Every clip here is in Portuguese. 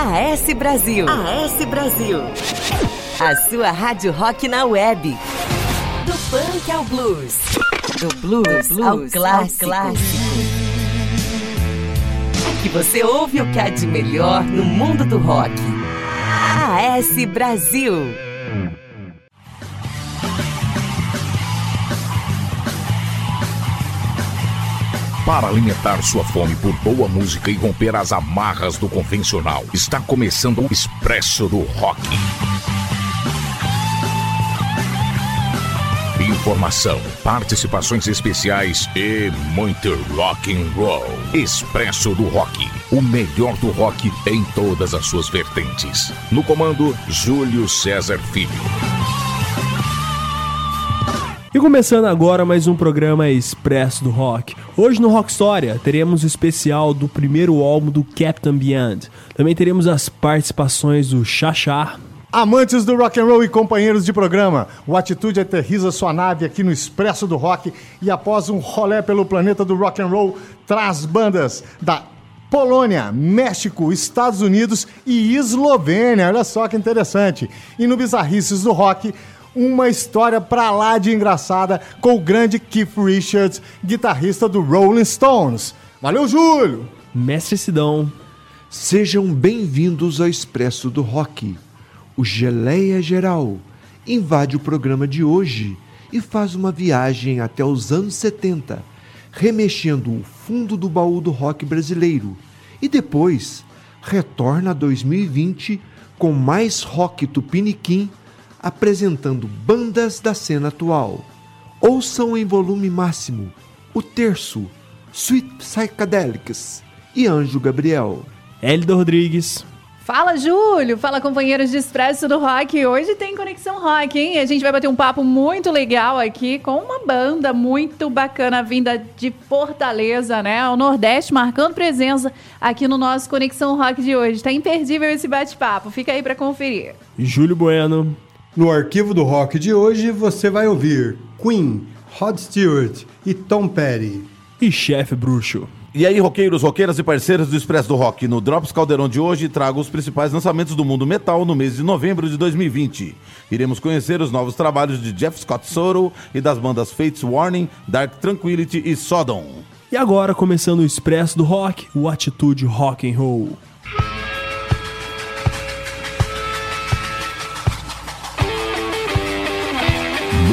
AS Brasil. AS Brasil. A sua rádio rock na web. Do funk ao blues. Do blues, blues ao clássico. Ao clássico. Aqui você ouve o que há de melhor no mundo do rock. AS Brasil. Para alimentar sua fome por boa música e romper as amarras do convencional, está começando o Expresso do Rock. Informação, participações especiais e muito rock and roll. Expresso do Rock, o melhor do rock em todas as suas vertentes. No comando, Júlio César Filho. E começando agora mais um programa Expresso do Rock. Hoje no Rock História teremos o especial do primeiro álbum do Captain Beyond. Também teremos as participações do Chachá. Amantes do rock and roll e companheiros de programa, o Atitude aterriza sua nave aqui no Expresso do Rock e após um rolé pelo planeta do rock and roll, traz bandas da Polônia, México, Estados Unidos e Eslovênia. Olha só que interessante. E no Bizarrices do Rock, uma história pra lá de engraçada com o grande Keith Richards, guitarrista do Rolling Stones. Valeu, Júlio! Mestre Sidão. Sejam bem-vindos ao Expresso do Rock. O Geleia Geral invade o programa de hoje e faz uma viagem até os anos 70, remexendo o fundo do baú do rock brasileiro. E depois retorna a 2020 com mais rock tupiniquim apresentando bandas da cena atual. Ouçam em volume máximo o terço, Sweet Psychedelics e Anjo Gabriel. Hélida Rodrigues. Fala, Júlio! Fala, companheiros de Expresso do Rock. Hoje tem Conexão Rock, hein? A gente vai bater um papo muito legal aqui com uma banda muito bacana vinda de Fortaleza, né? O Nordeste marcando presença aqui no nosso Conexão Rock de hoje. Tá imperdível esse bate-papo. Fica aí para conferir. Júlio Bueno. No arquivo do rock de hoje você vai ouvir Queen, Rod Stewart e Tom Petty. E Chefe Bruxo. E aí, roqueiros, roqueiras e parceiros do Expresso do Rock, no Drops Caldeirão de hoje trago os principais lançamentos do mundo metal no mês de novembro de 2020. Iremos conhecer os novos trabalhos de Jeff Scott Soto e das bandas Fates Warning, Dark Tranquility e Sodom. E agora, começando o Expresso do Rock, o Atitude Rock and Roll.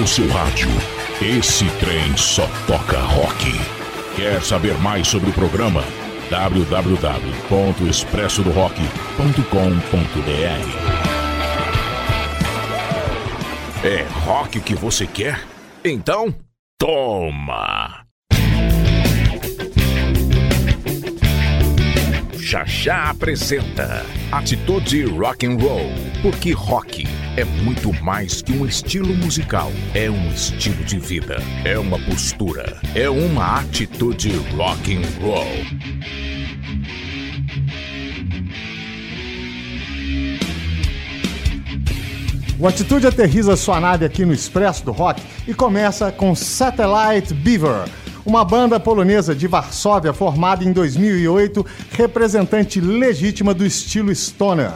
Seu rádio. Esse trem só toca rock. Quer saber mais sobre o programa? www.expressodorock.com.br É rock que você quer? Então, toma! Xaxá apresenta Atitude Rock and Roll, porque rock é muito mais que um estilo musical, é um estilo de vida, é uma postura, é uma atitude rock and roll. O Atitude aterriza sua nave aqui no Expresso do Rock e começa com Satellite Beaver, uma banda polonesa de Varsóvia formada em 2008, representante legítima do estilo stoner.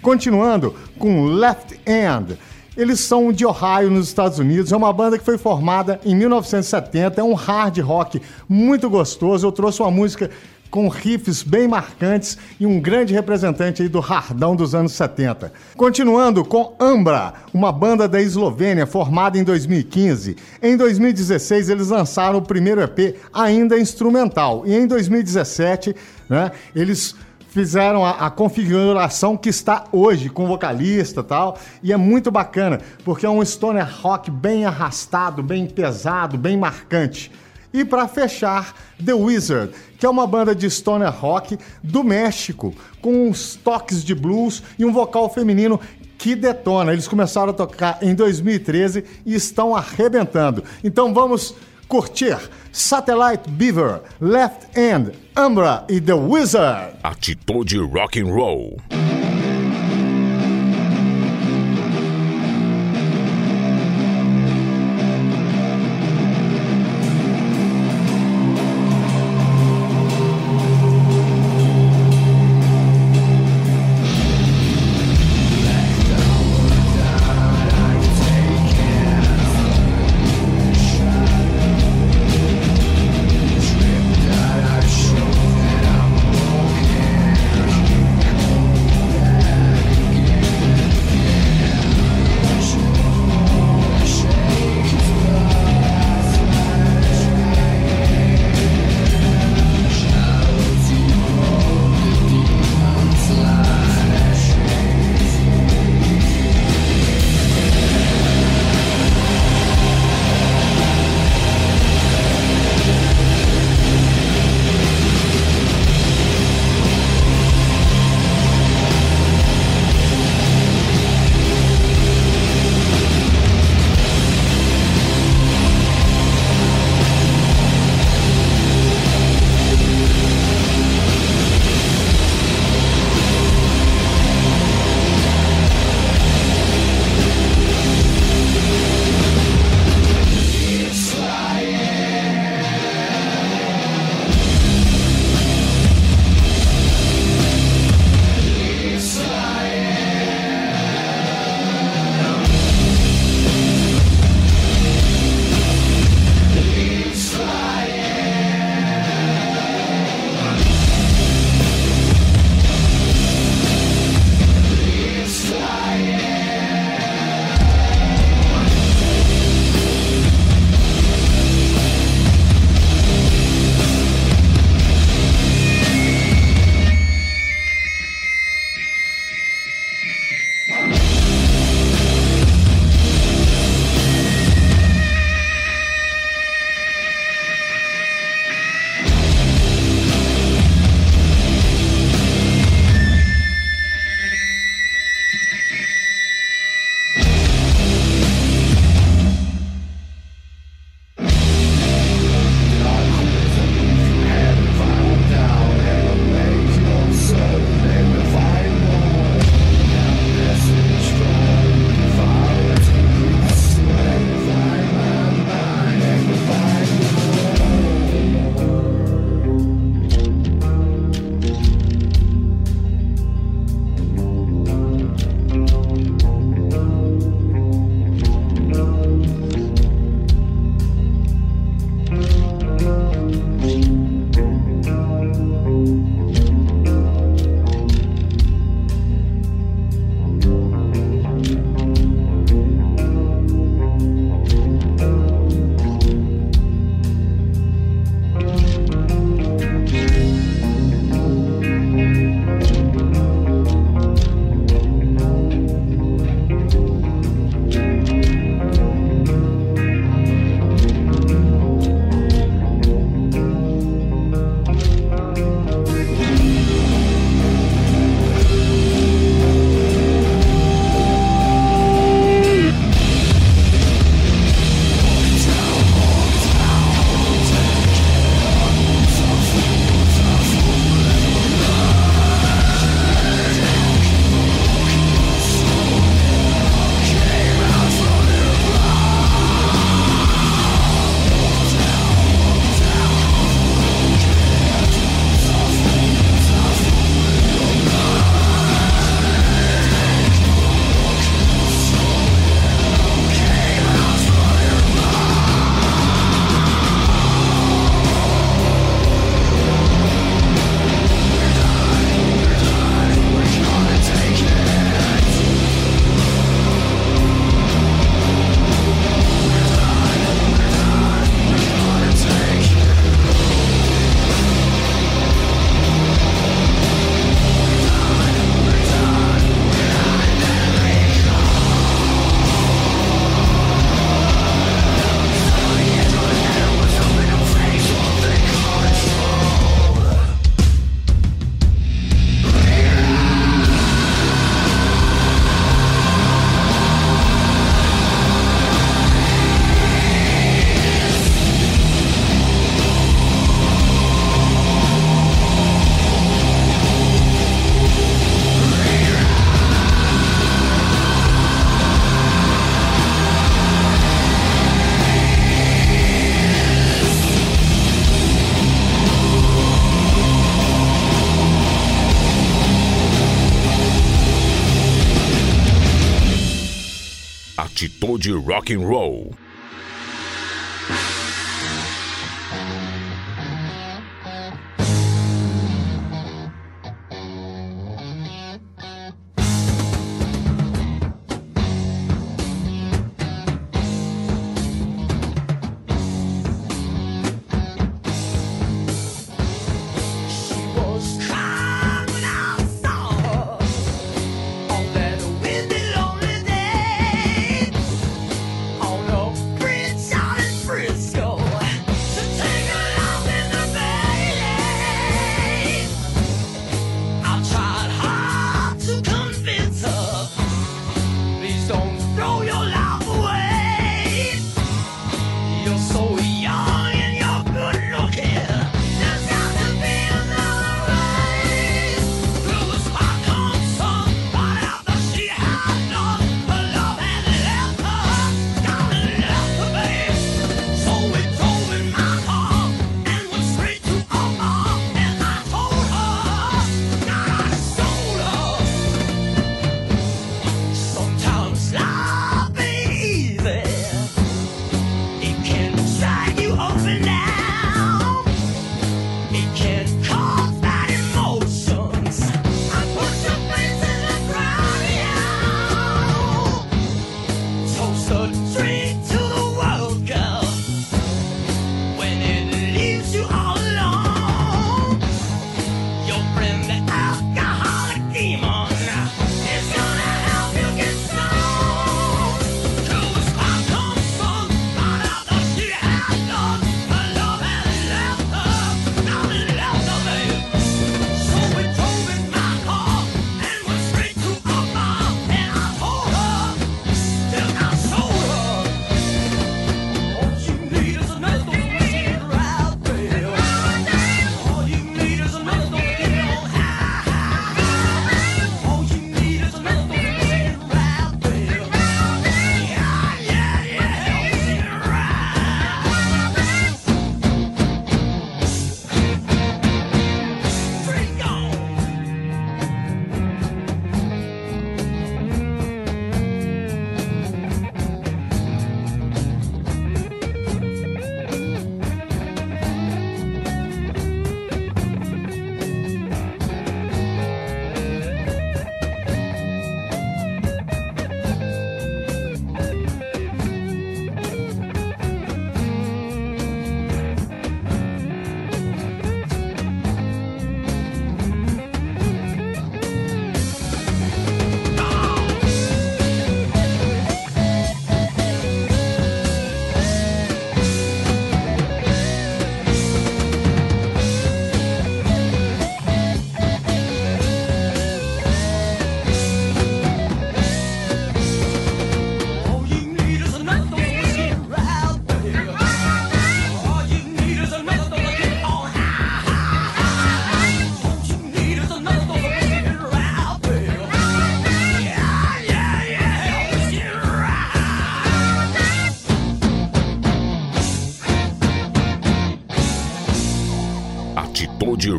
Continuando com Left End. Eles são de Ohio, nos Estados Unidos. É uma banda que foi formada em 1970. É um hard rock muito gostoso. Eu trouxe uma música com riffs bem marcantes e um grande representante aí do hardão dos anos 70. Continuando com Ambra, uma banda da Eslovênia formada em 2015. Em 2016 eles lançaram o primeiro EP ainda instrumental e em 2017, né, eles fizeram a, a, configuração que está hoje, com vocalista tal, e é muito bacana, porque é um stoner rock bem arrastado, bem pesado, bem marcante. E para fechar, The Wizard, que é uma banda de stoner rock do México, com uns toques de blues e um vocal feminino que detona. Eles começaram a tocar em 2013 e estão arrebentando. Então vamos curtir Satellite Beaver, Left End, Umbra e The Wizard. Atitude Rock and Roll. Atitude Rock and Roll.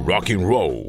Rock and Roll.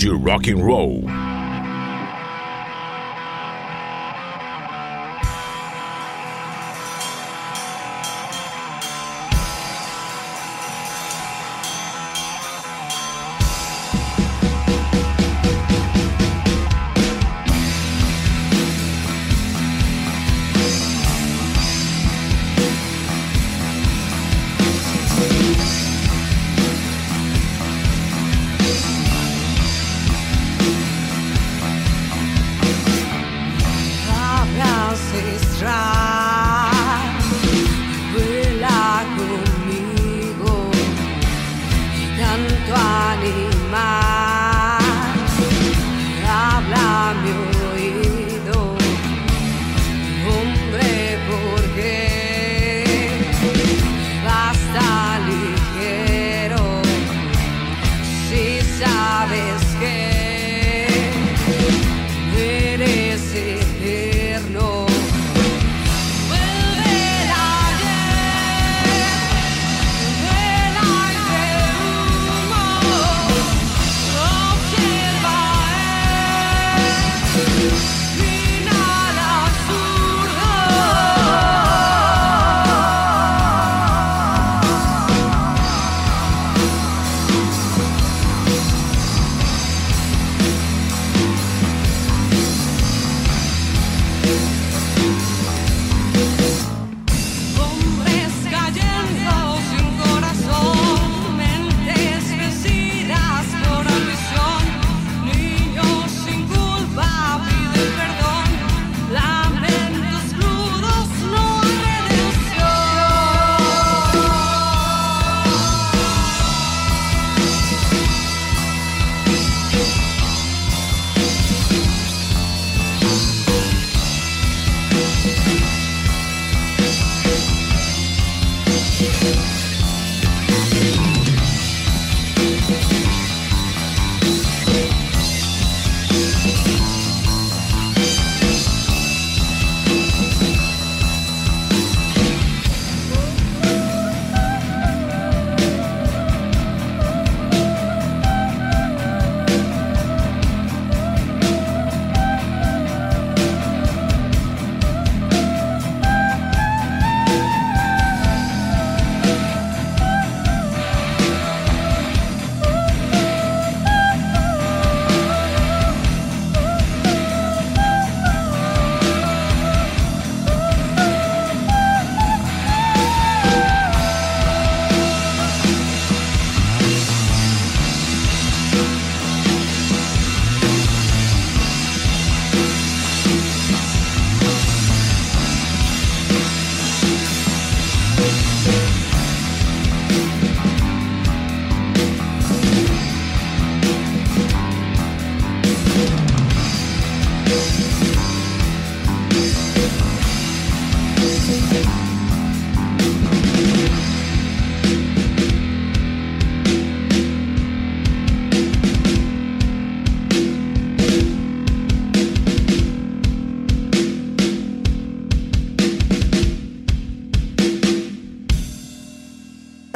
Atitude Rock and Roll.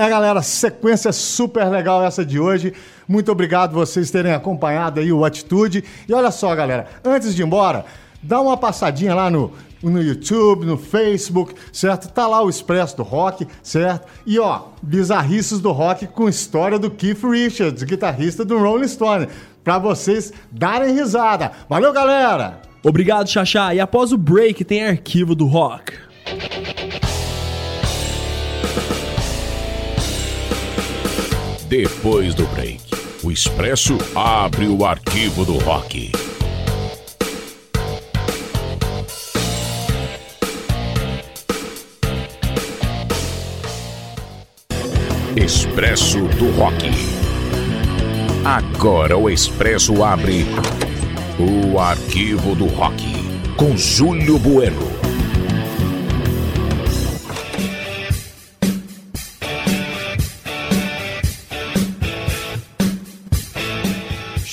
É, galera, sequência super legal essa de hoje. Muito obrigado vocês terem acompanhado aí o Atitude. E olha só, galera, antes de ir embora, dá uma passadinha lá no, no YouTube, no Facebook, certo? Tá lá o Expresso do Rock, certo? E ó, bizarrices do rock com história do Keith Richards, guitarrista do Rolling Stone, pra vocês darem risada. Valeu, galera! Obrigado, Xaxá. E após o break tem arquivo do rock. Depois do break, o Expresso abre o arquivo do rock. Expresso do Rock. Agora o Expresso abre o arquivo do rock com Júlio Bueno.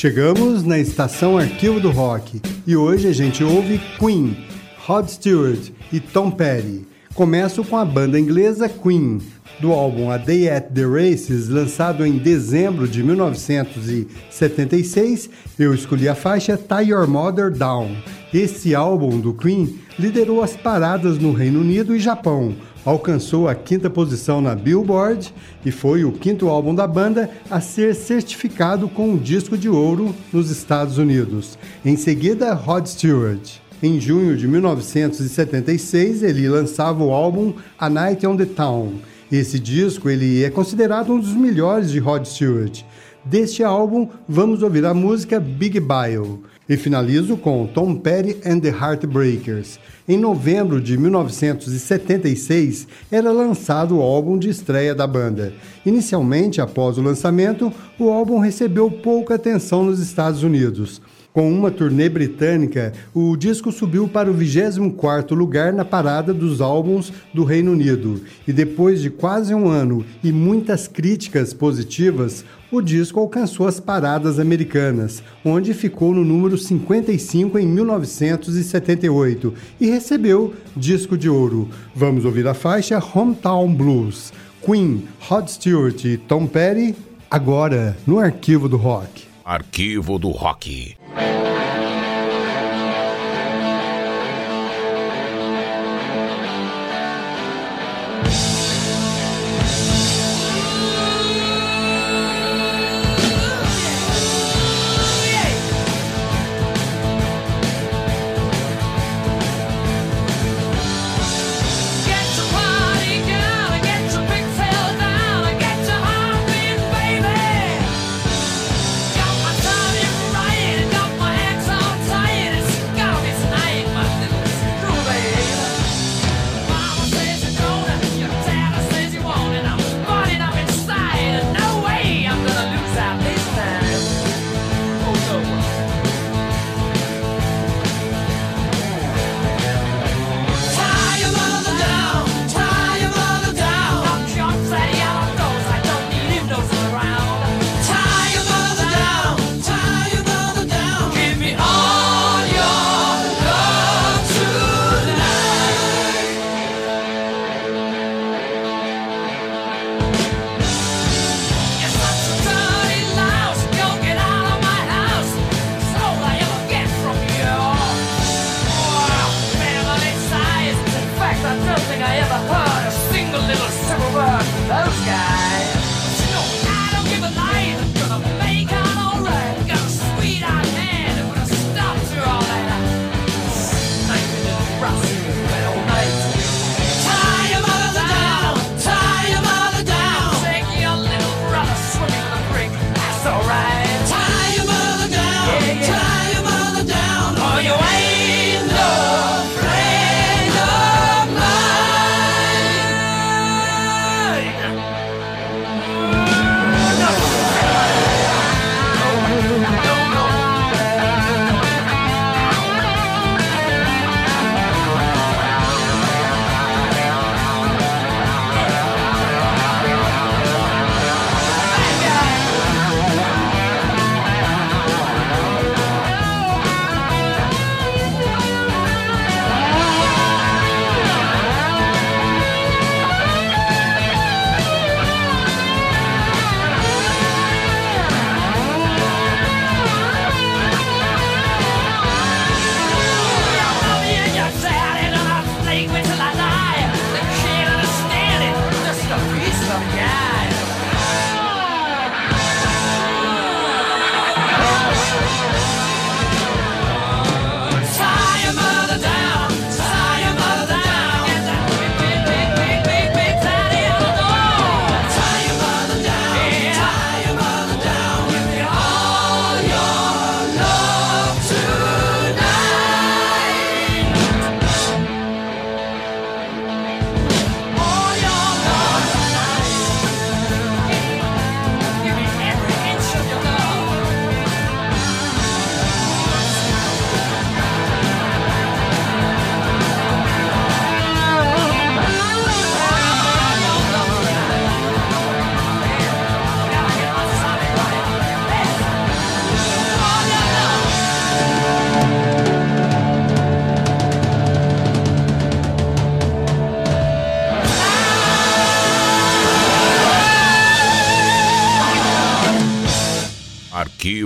Chegamos na estação Arquivo do Rock e hoje a gente ouve Queen, Rod Stewart e Tom Petty. Começo com a banda inglesa Queen, do álbum A Day at the Races, lançado em dezembro de 1976, eu escolhi a faixa Tie Your Mother Down. Esse álbum do Queen liderou as paradas no Reino Unido e Japão, alcançou a quinta posição na Billboard e foi o quinto álbum da banda a ser certificado com um disco de ouro nos Estados Unidos. Em seguida, Rod Stewart. Em junho de 1976, ele lançava o álbum A Night on the Town. Esse disco ele é considerado um dos melhores de Rod Stewart. Deste álbum, vamos ouvir a música Big Bio. E finalizo com Tom Petty and the Heartbreakers. Em novembro de 1976, era lançado o álbum de estreia da banda. Inicialmente, após o lançamento, o álbum recebeu pouca atenção nos Estados Unidos. Com uma turnê britânica, o disco subiu para o 24º lugar na parada dos álbuns do Reino Unido. E depois de quase um ano e muitas críticas positivas, o disco alcançou as paradas americanas, onde ficou no número 55 em 1978 e recebeu disco de ouro. Vamos ouvir a faixa Hometown Blues. Queen, Rod Stewart e Tom Petty, agora no Arquivo do Rock. Arquivo do Rock. Thank you.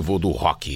Do Rock.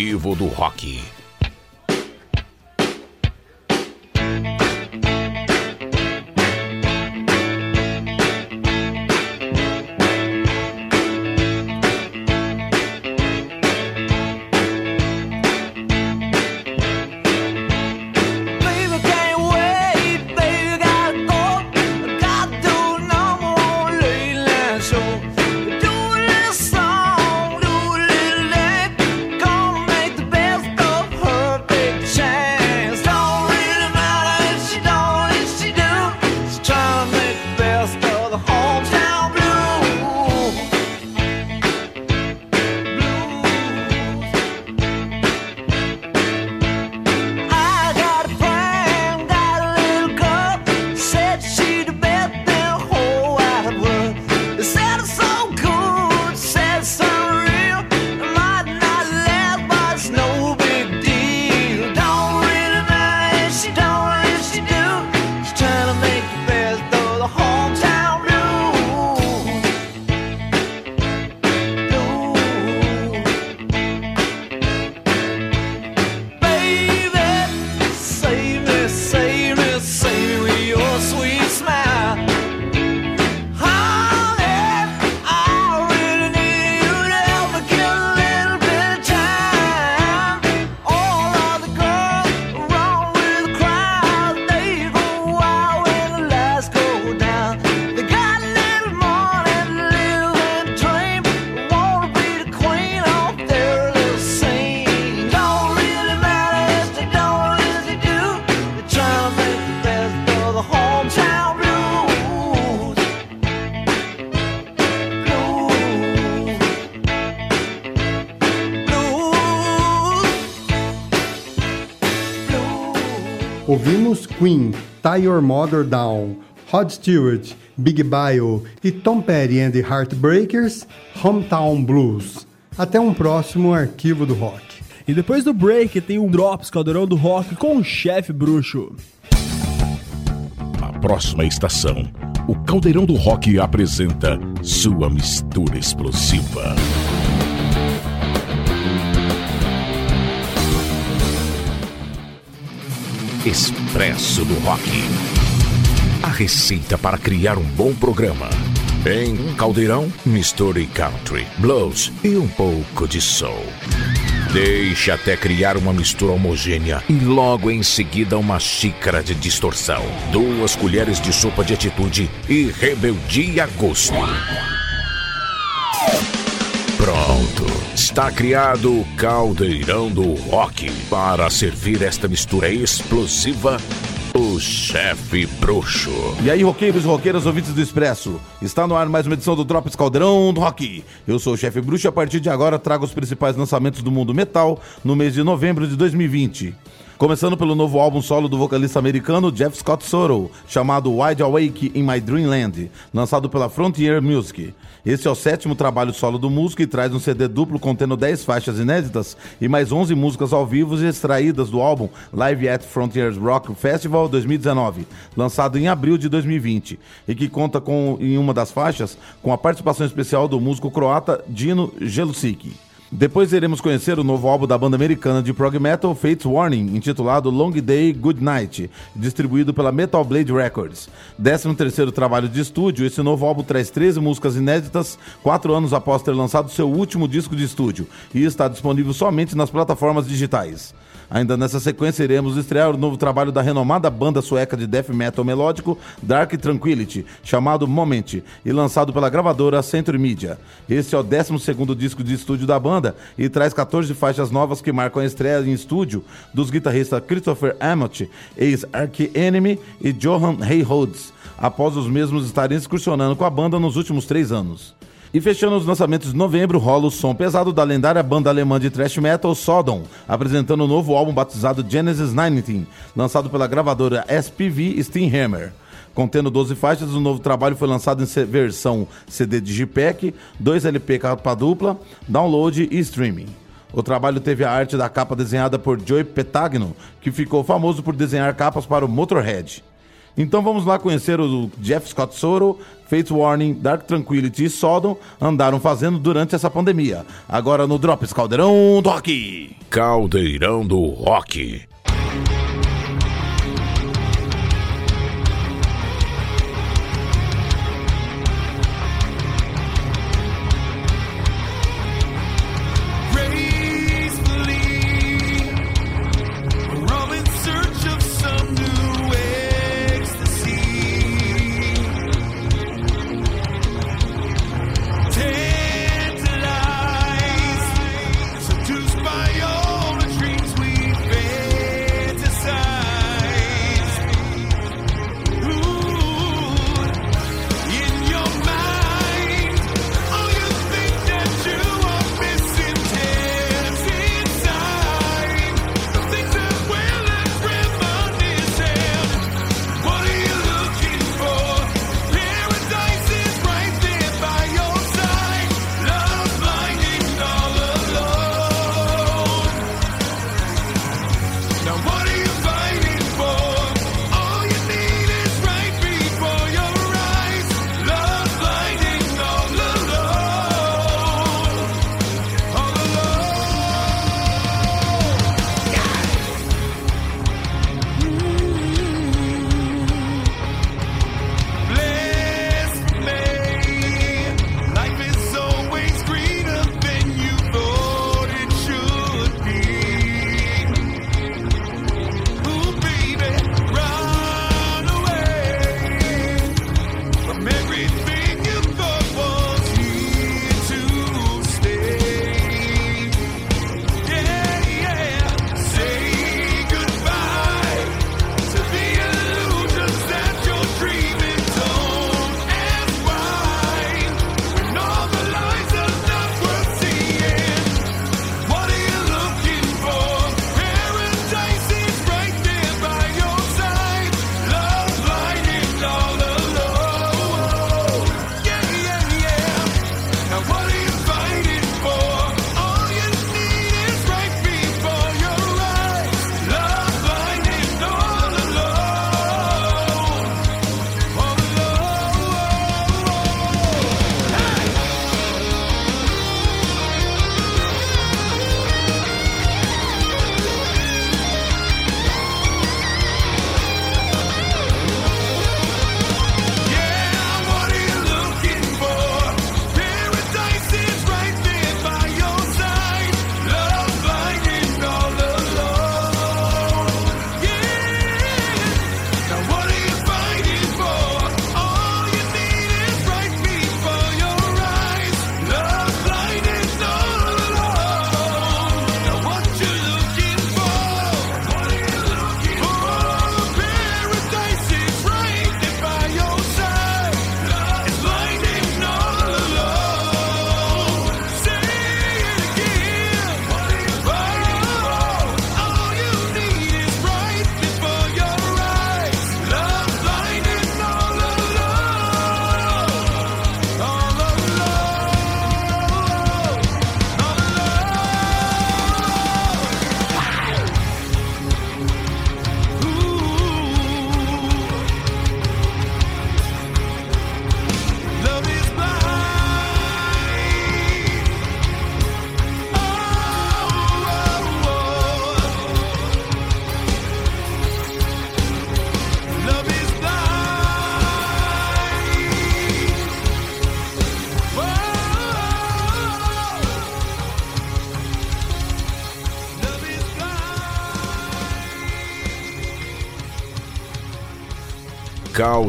Arquivo do Rock. Queen, Tie Your Mother Down, Rod Stewart, Big Bio e Tom Petty and the Heartbreakers, Hometown Blues. Até um próximo arquivo do rock. E depois do break tem um Drops Caldeirão do Rock com o chefe bruxo. A próxima estação, o Caldeirão do Rock apresenta sua mistura explosiva. Expresso do Rock. A receita para criar um bom programa. Em um caldeirão, misture country, blues e um pouco de soul. Deixe até criar uma mistura homogênea e logo em seguida uma xícara de distorção, duas colheres de sopa de atitude e rebeldia a gosto. Pronto, está criado o caldeirão do rock para servir esta mistura explosiva. O chefe bruxo. E aí, roqueiros e roqueiras, ouvintes do Expresso. Está no ar mais uma edição do Drops Caldeirão do Rock. Eu sou o chefe bruxo e a partir de agora trago os principais lançamentos do mundo metal no mês de novembro de 2020. Começando pelo novo álbum solo do vocalista americano Jeff Scott Soto, chamado Wide Awake in My Dreamland, lançado pela Frontier Music. Esse é o sétimo trabalho solo do músico e traz um CD duplo contendo 10 faixas inéditas e mais 11 músicas ao vivo extraídas do álbum Live at Frontiers Rock Festival 2019, lançado em abril de 2020, e que conta com, em uma das faixas com a participação especial do músico croata Dino Jelusic. Depois iremos conhecer o novo álbum da banda americana de prog metal Fates Warning, intitulado Long Day Good Night, distribuído pela Metal Blade Records. 13 terceiro trabalho de estúdio, esse novo álbum traz 13 músicas inéditas, quatro anos após ter lançado seu último disco de estúdio, e está disponível somente nas plataformas digitais. Ainda nessa sequência, iremos estrear o novo trabalho da renomada banda sueca de death metal melódico Dark Tranquility, chamado Moment, e lançado pela gravadora Century Media. Esse é o 12 disco de estúdio da banda e traz 14 faixas novas que marcam a estreia em estúdio dos guitarristas Christopher Amott, ex-Arch-Enemy e Johan Heyholds, após os mesmos estarem excursionando com a banda nos últimos três anos. E fechando os lançamentos de novembro, rola o som pesado da lendária banda alemã de thrash metal Sodom, apresentando o novo álbum batizado Genesis 19, lançado pela gravadora SPV Steamhammer. Contendo 12 faixas, o novo trabalho foi lançado em versão CD Digipack, 2 LP capa dupla, download e streaming. O trabalho teve a arte da capa desenhada por Joey Petagno, que ficou famoso por desenhar capas para o Motorhead. Então vamos lá conhecer o Jeff Scott Soto, Fates Warning, Dark Tranquility e Sodom andaram fazendo durante essa pandemia. Agora no Drops Caldeirão do Rock. Caldeirão do Rock.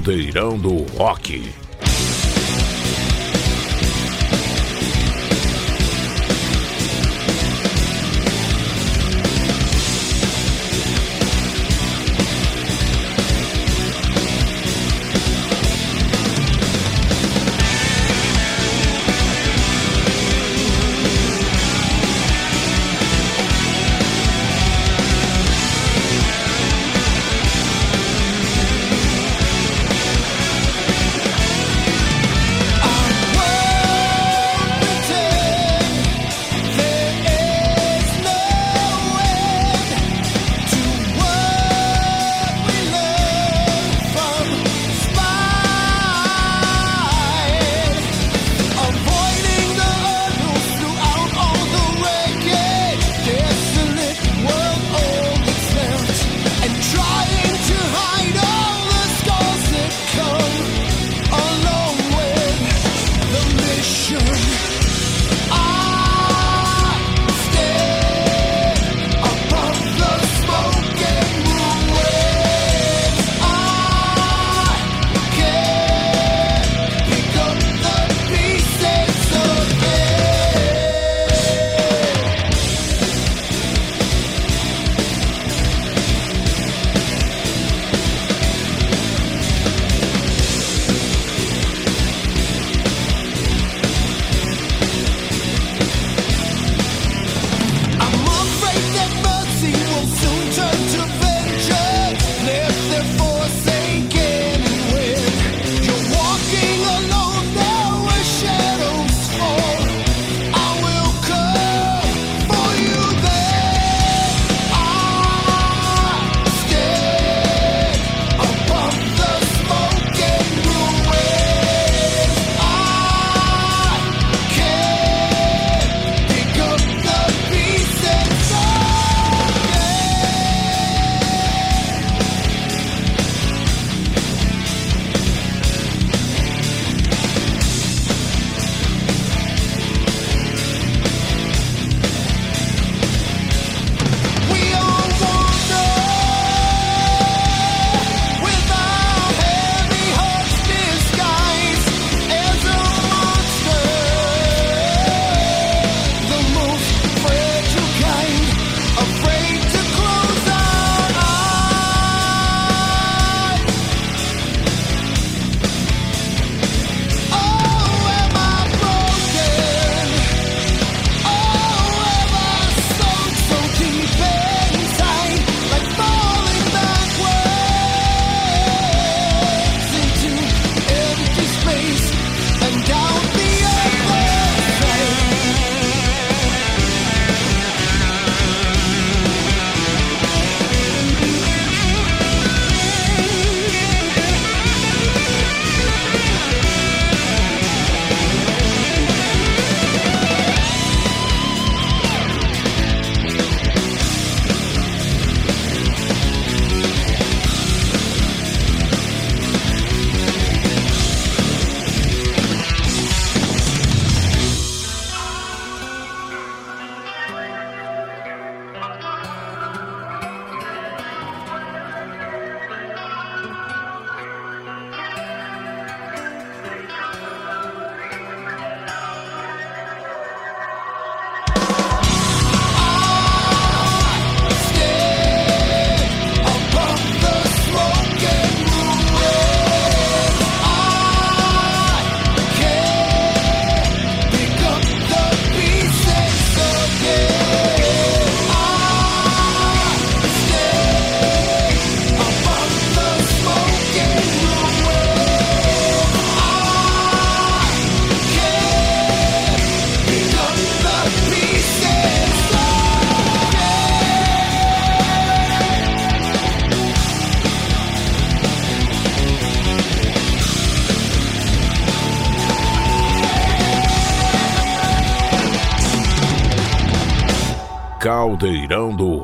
Caldeirão do Rock.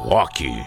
Rock.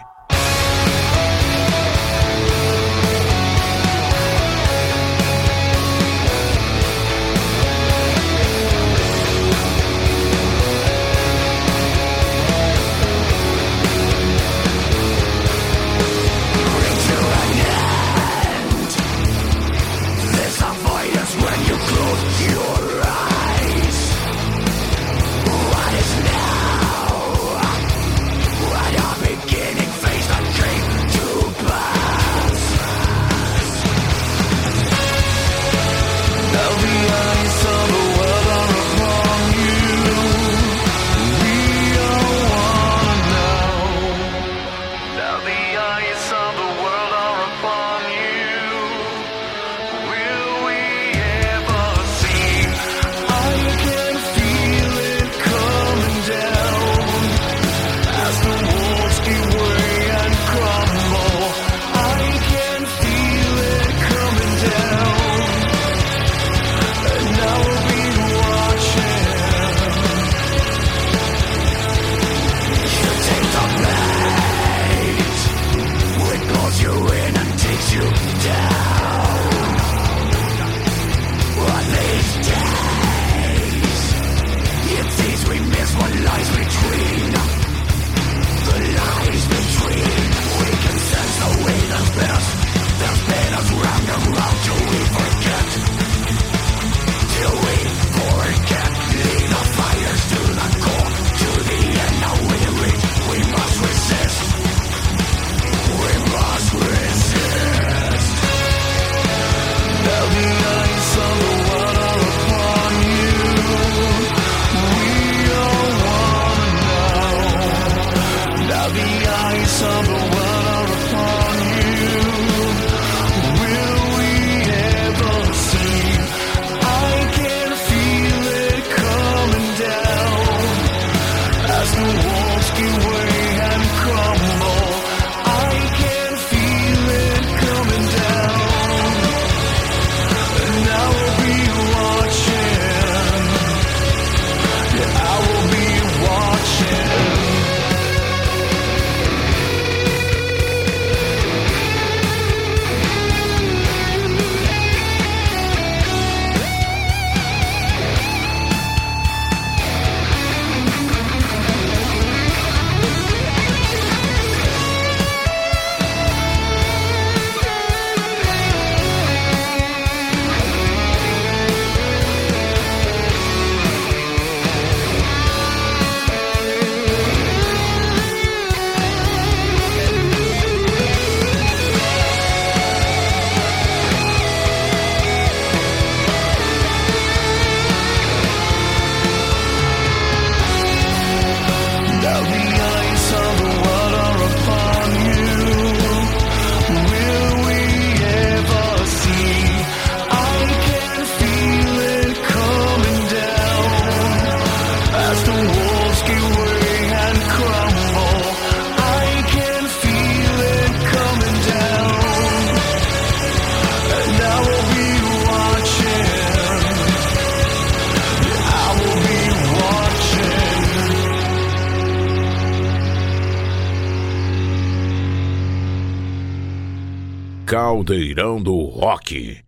Caldeirão do Rock.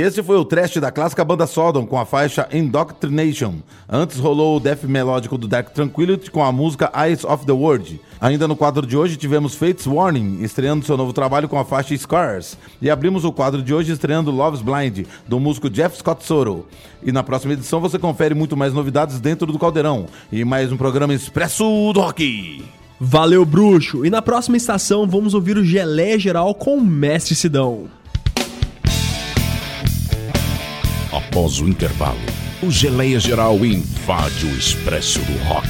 E esse foi o trash da clássica banda Sodom com a faixa Indoctrination. Antes rolou o death melódico do Dark Tranquility com a música Eyes of the World. Ainda no quadro de hoje tivemos Fates Warning, estreando seu novo trabalho com a faixa Scars. E abrimos o quadro de hoje estreando Love's Blind, do músico Jeff Scott Soto. E na próxima edição você confere muito mais novidades dentro do Caldeirão. E mais um programa Expresso do Rock. Valeu, bruxo! E na próxima estação vamos ouvir o Geleia Geral com o Mestre Sidão. Após o intervalo, o Geleia Geral invade o Expresso do Rock.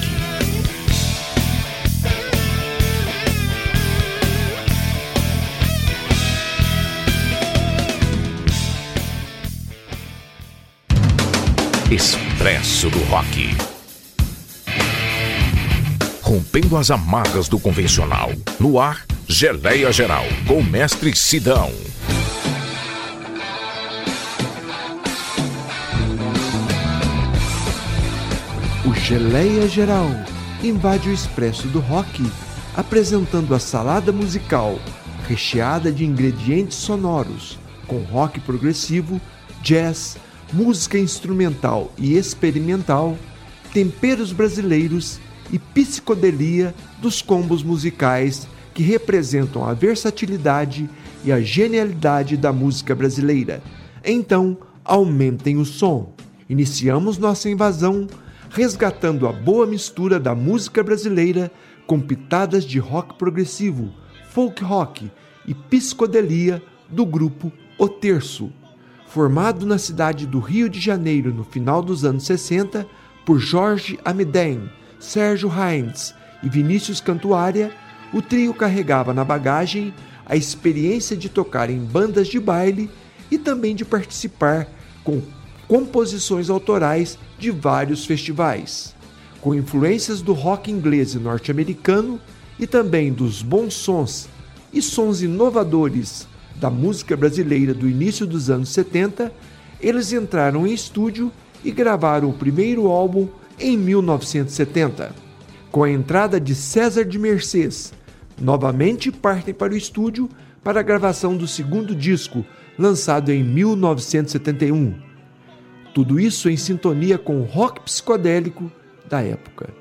Expresso do Rock. Rompendo as amarras do convencional. No ar, Geleia Geral, com o Mestre Sidão. Geleia Geral invade o Expresso do Rock, apresentando a salada musical recheada de ingredientes sonoros, com rock progressivo, jazz, música instrumental e experimental, temperos brasileiros e psicodelia dos combos musicais que representam a versatilidade e a genialidade da música brasileira. Então, aumentem o som. Iniciamos nossa invasão resgatando a boa mistura da música brasileira com pitadas de rock progressivo, folk rock e psicodelia do grupo O Terço. Formado na cidade do Rio de Janeiro no final dos anos 60 por Jorge Ameden, Sérgio Heinz e Vinícius Cantuária, o trio carregava na bagagem a experiência de tocar em bandas de baile e também de participar com composições autorais de vários festivais. Com influências do rock inglês e norte-americano e também dos bons sons e sons inovadores da música brasileira do início dos anos 70, eles entraram em estúdio e gravaram o primeiro álbum em 1970. Com a entrada de César de Mercês, novamente partem para o estúdio para a gravação do segundo disco, lançado em 1971. Tudo isso em sintonia com o rock psicodélico da época.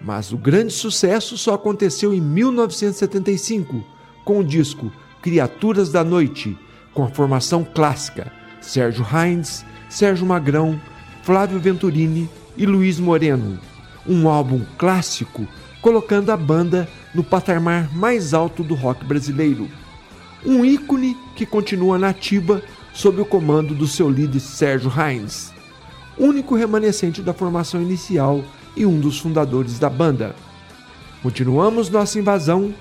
Mas o grande sucesso só aconteceu em 1975, com o disco Criaturas da Noite, com a formação clássica Sérgio Heinz, Sérgio Magrão, Flávio Venturini e Luiz Moreno. Um álbum clássico colocando a banda no patamar mais alto do rock brasileiro. Um ícone que continua nativa sob o comando do seu líder Sérgio Heinz, único remanescente da formação inicial e um dos fundadores da banda. Continuamos nossa invasão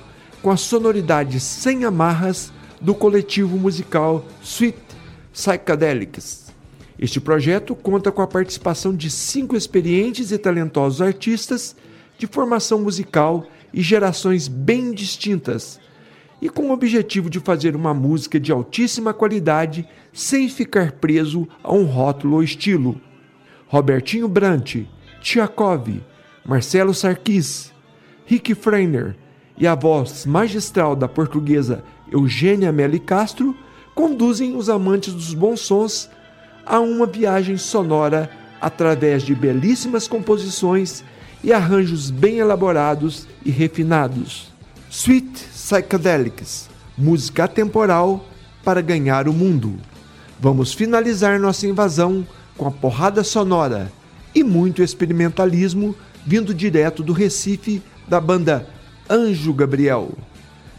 com a sonoridade sem amarras do coletivo musical Sweet Psychedelics. Este projeto conta com a participação de cinco experientes e talentosos artistas de formação musical e gerações bem distintas, e com o objetivo de fazer uma música de altíssima qualidade sem ficar preso a um rótulo ou estilo. Robertinho Brant, Tchakov, Marcelo Sarkis, Rick Freiner e a voz magistral da portuguesa Eugênia Meli Castro conduzem os amantes dos bons sons a uma viagem sonora através de belíssimas composições e arranjos bem elaborados e refinados. Sweet Psychedelics, música atemporal para ganhar o mundo. Vamos finalizar nossa invasão com a porrada sonora e muito experimentalismo vindo direto do Recife da banda Anjo Gabriel.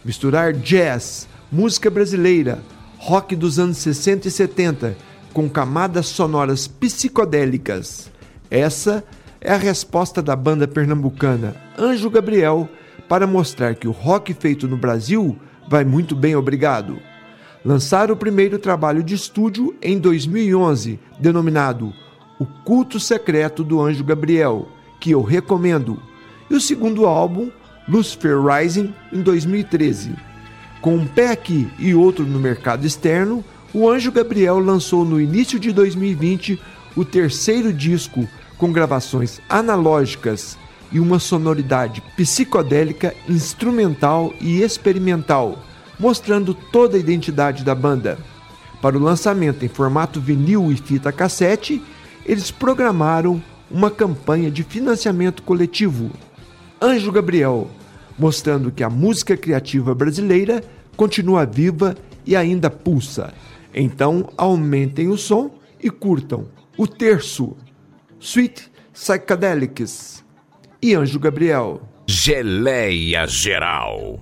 Misturar jazz, música brasileira, rock dos anos 60 e 70 com camadas sonoras psicodélicas. Essa é a resposta da banda pernambucana Anjo Gabriel para mostrar que o rock feito no Brasil vai muito bem, obrigado. Lançaram o primeiro trabalho de estúdio em 2011, denominado O Culto Secreto do Anjo Gabriel, que eu recomendo, e o segundo álbum, Lucifer Rising, em 2013. Com um pé aqui e outro no mercado externo, o Anjo Gabriel lançou no início de 2020 o terceiro disco com gravações analógicas e uma sonoridade psicodélica, instrumental e experimental, mostrando toda a identidade da banda. Para o lançamento em formato vinil e fita cassete, eles programaram uma campanha de financiamento coletivo, Anjo Gabriel, mostrando que a música criativa brasileira continua viva e ainda pulsa. Então, aumentem o som e curtam o terço, Sweet Psychedelics e Anjo Gabriel. Geleia Geral.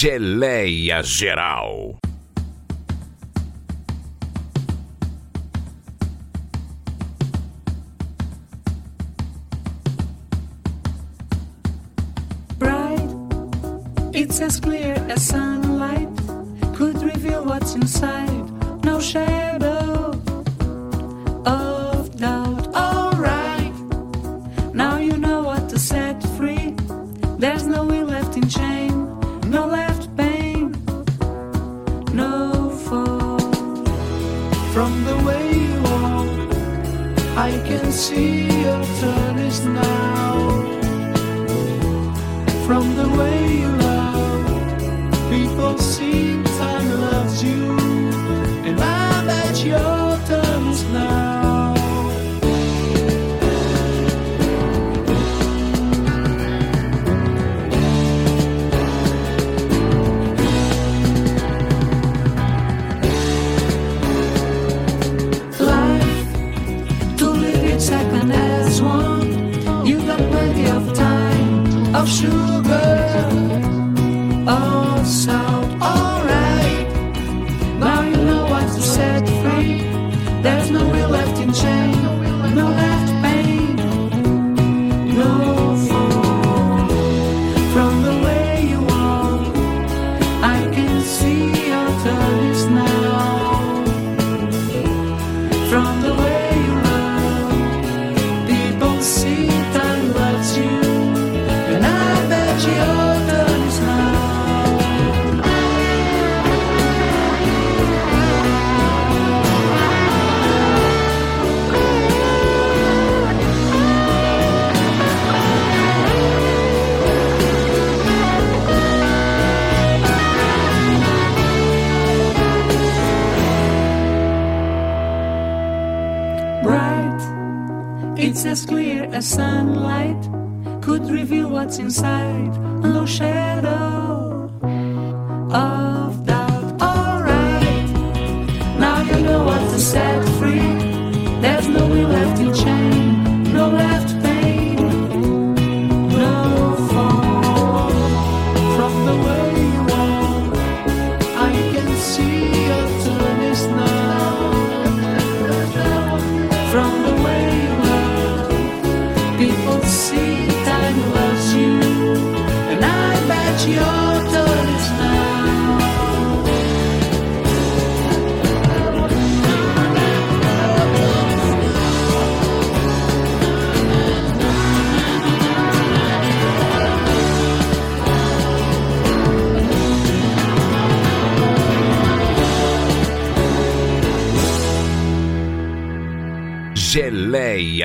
Geleia Geral. It's as clear as sunlight.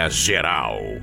Geral.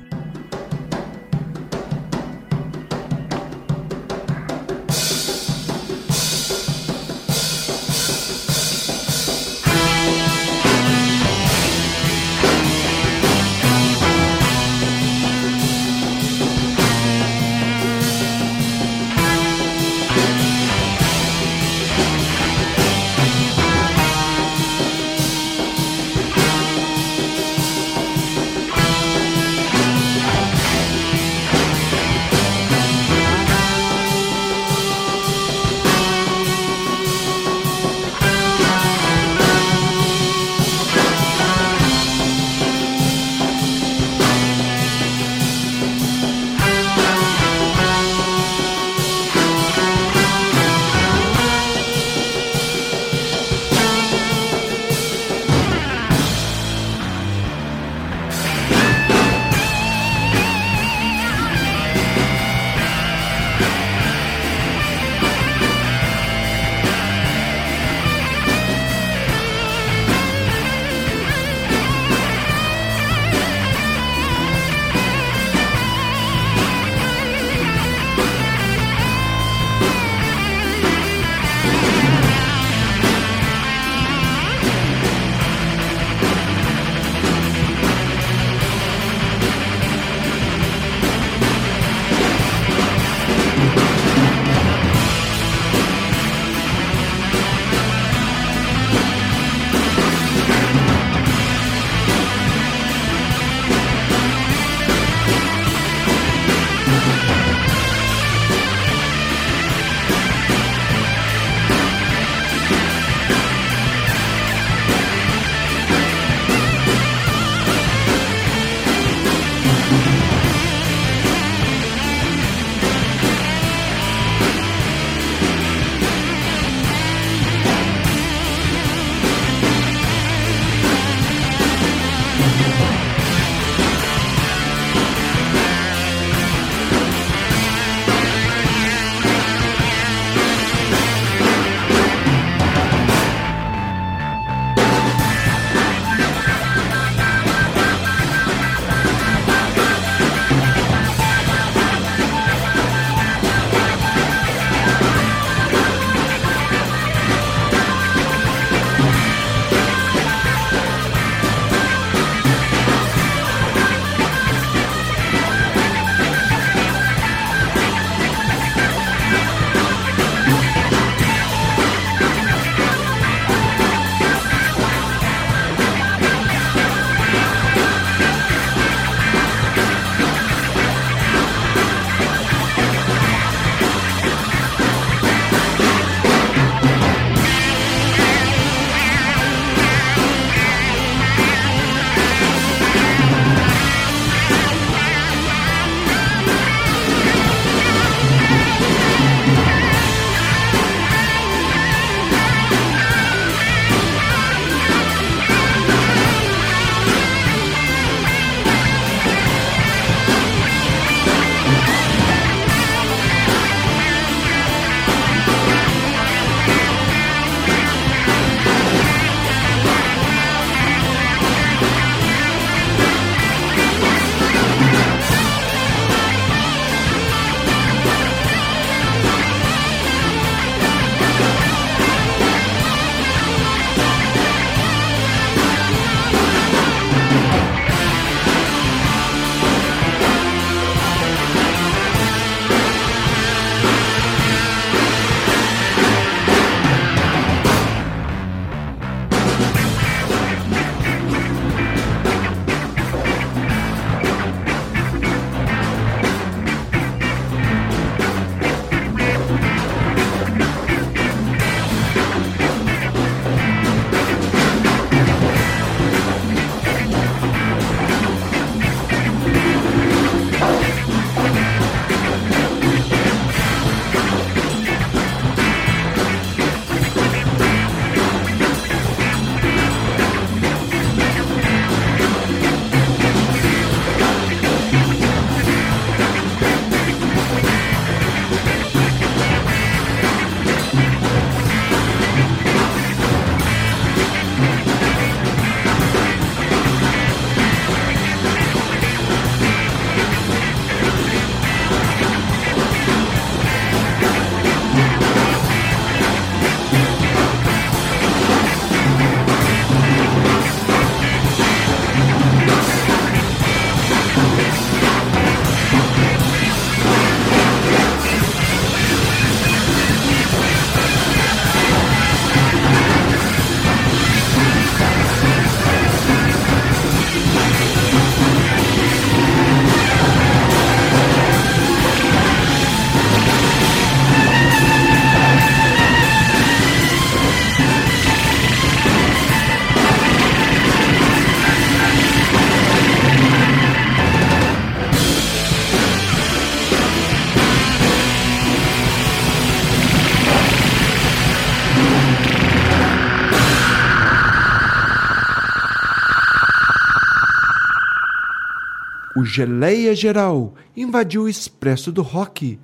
Geleia Geral invadiu o expresso do rock,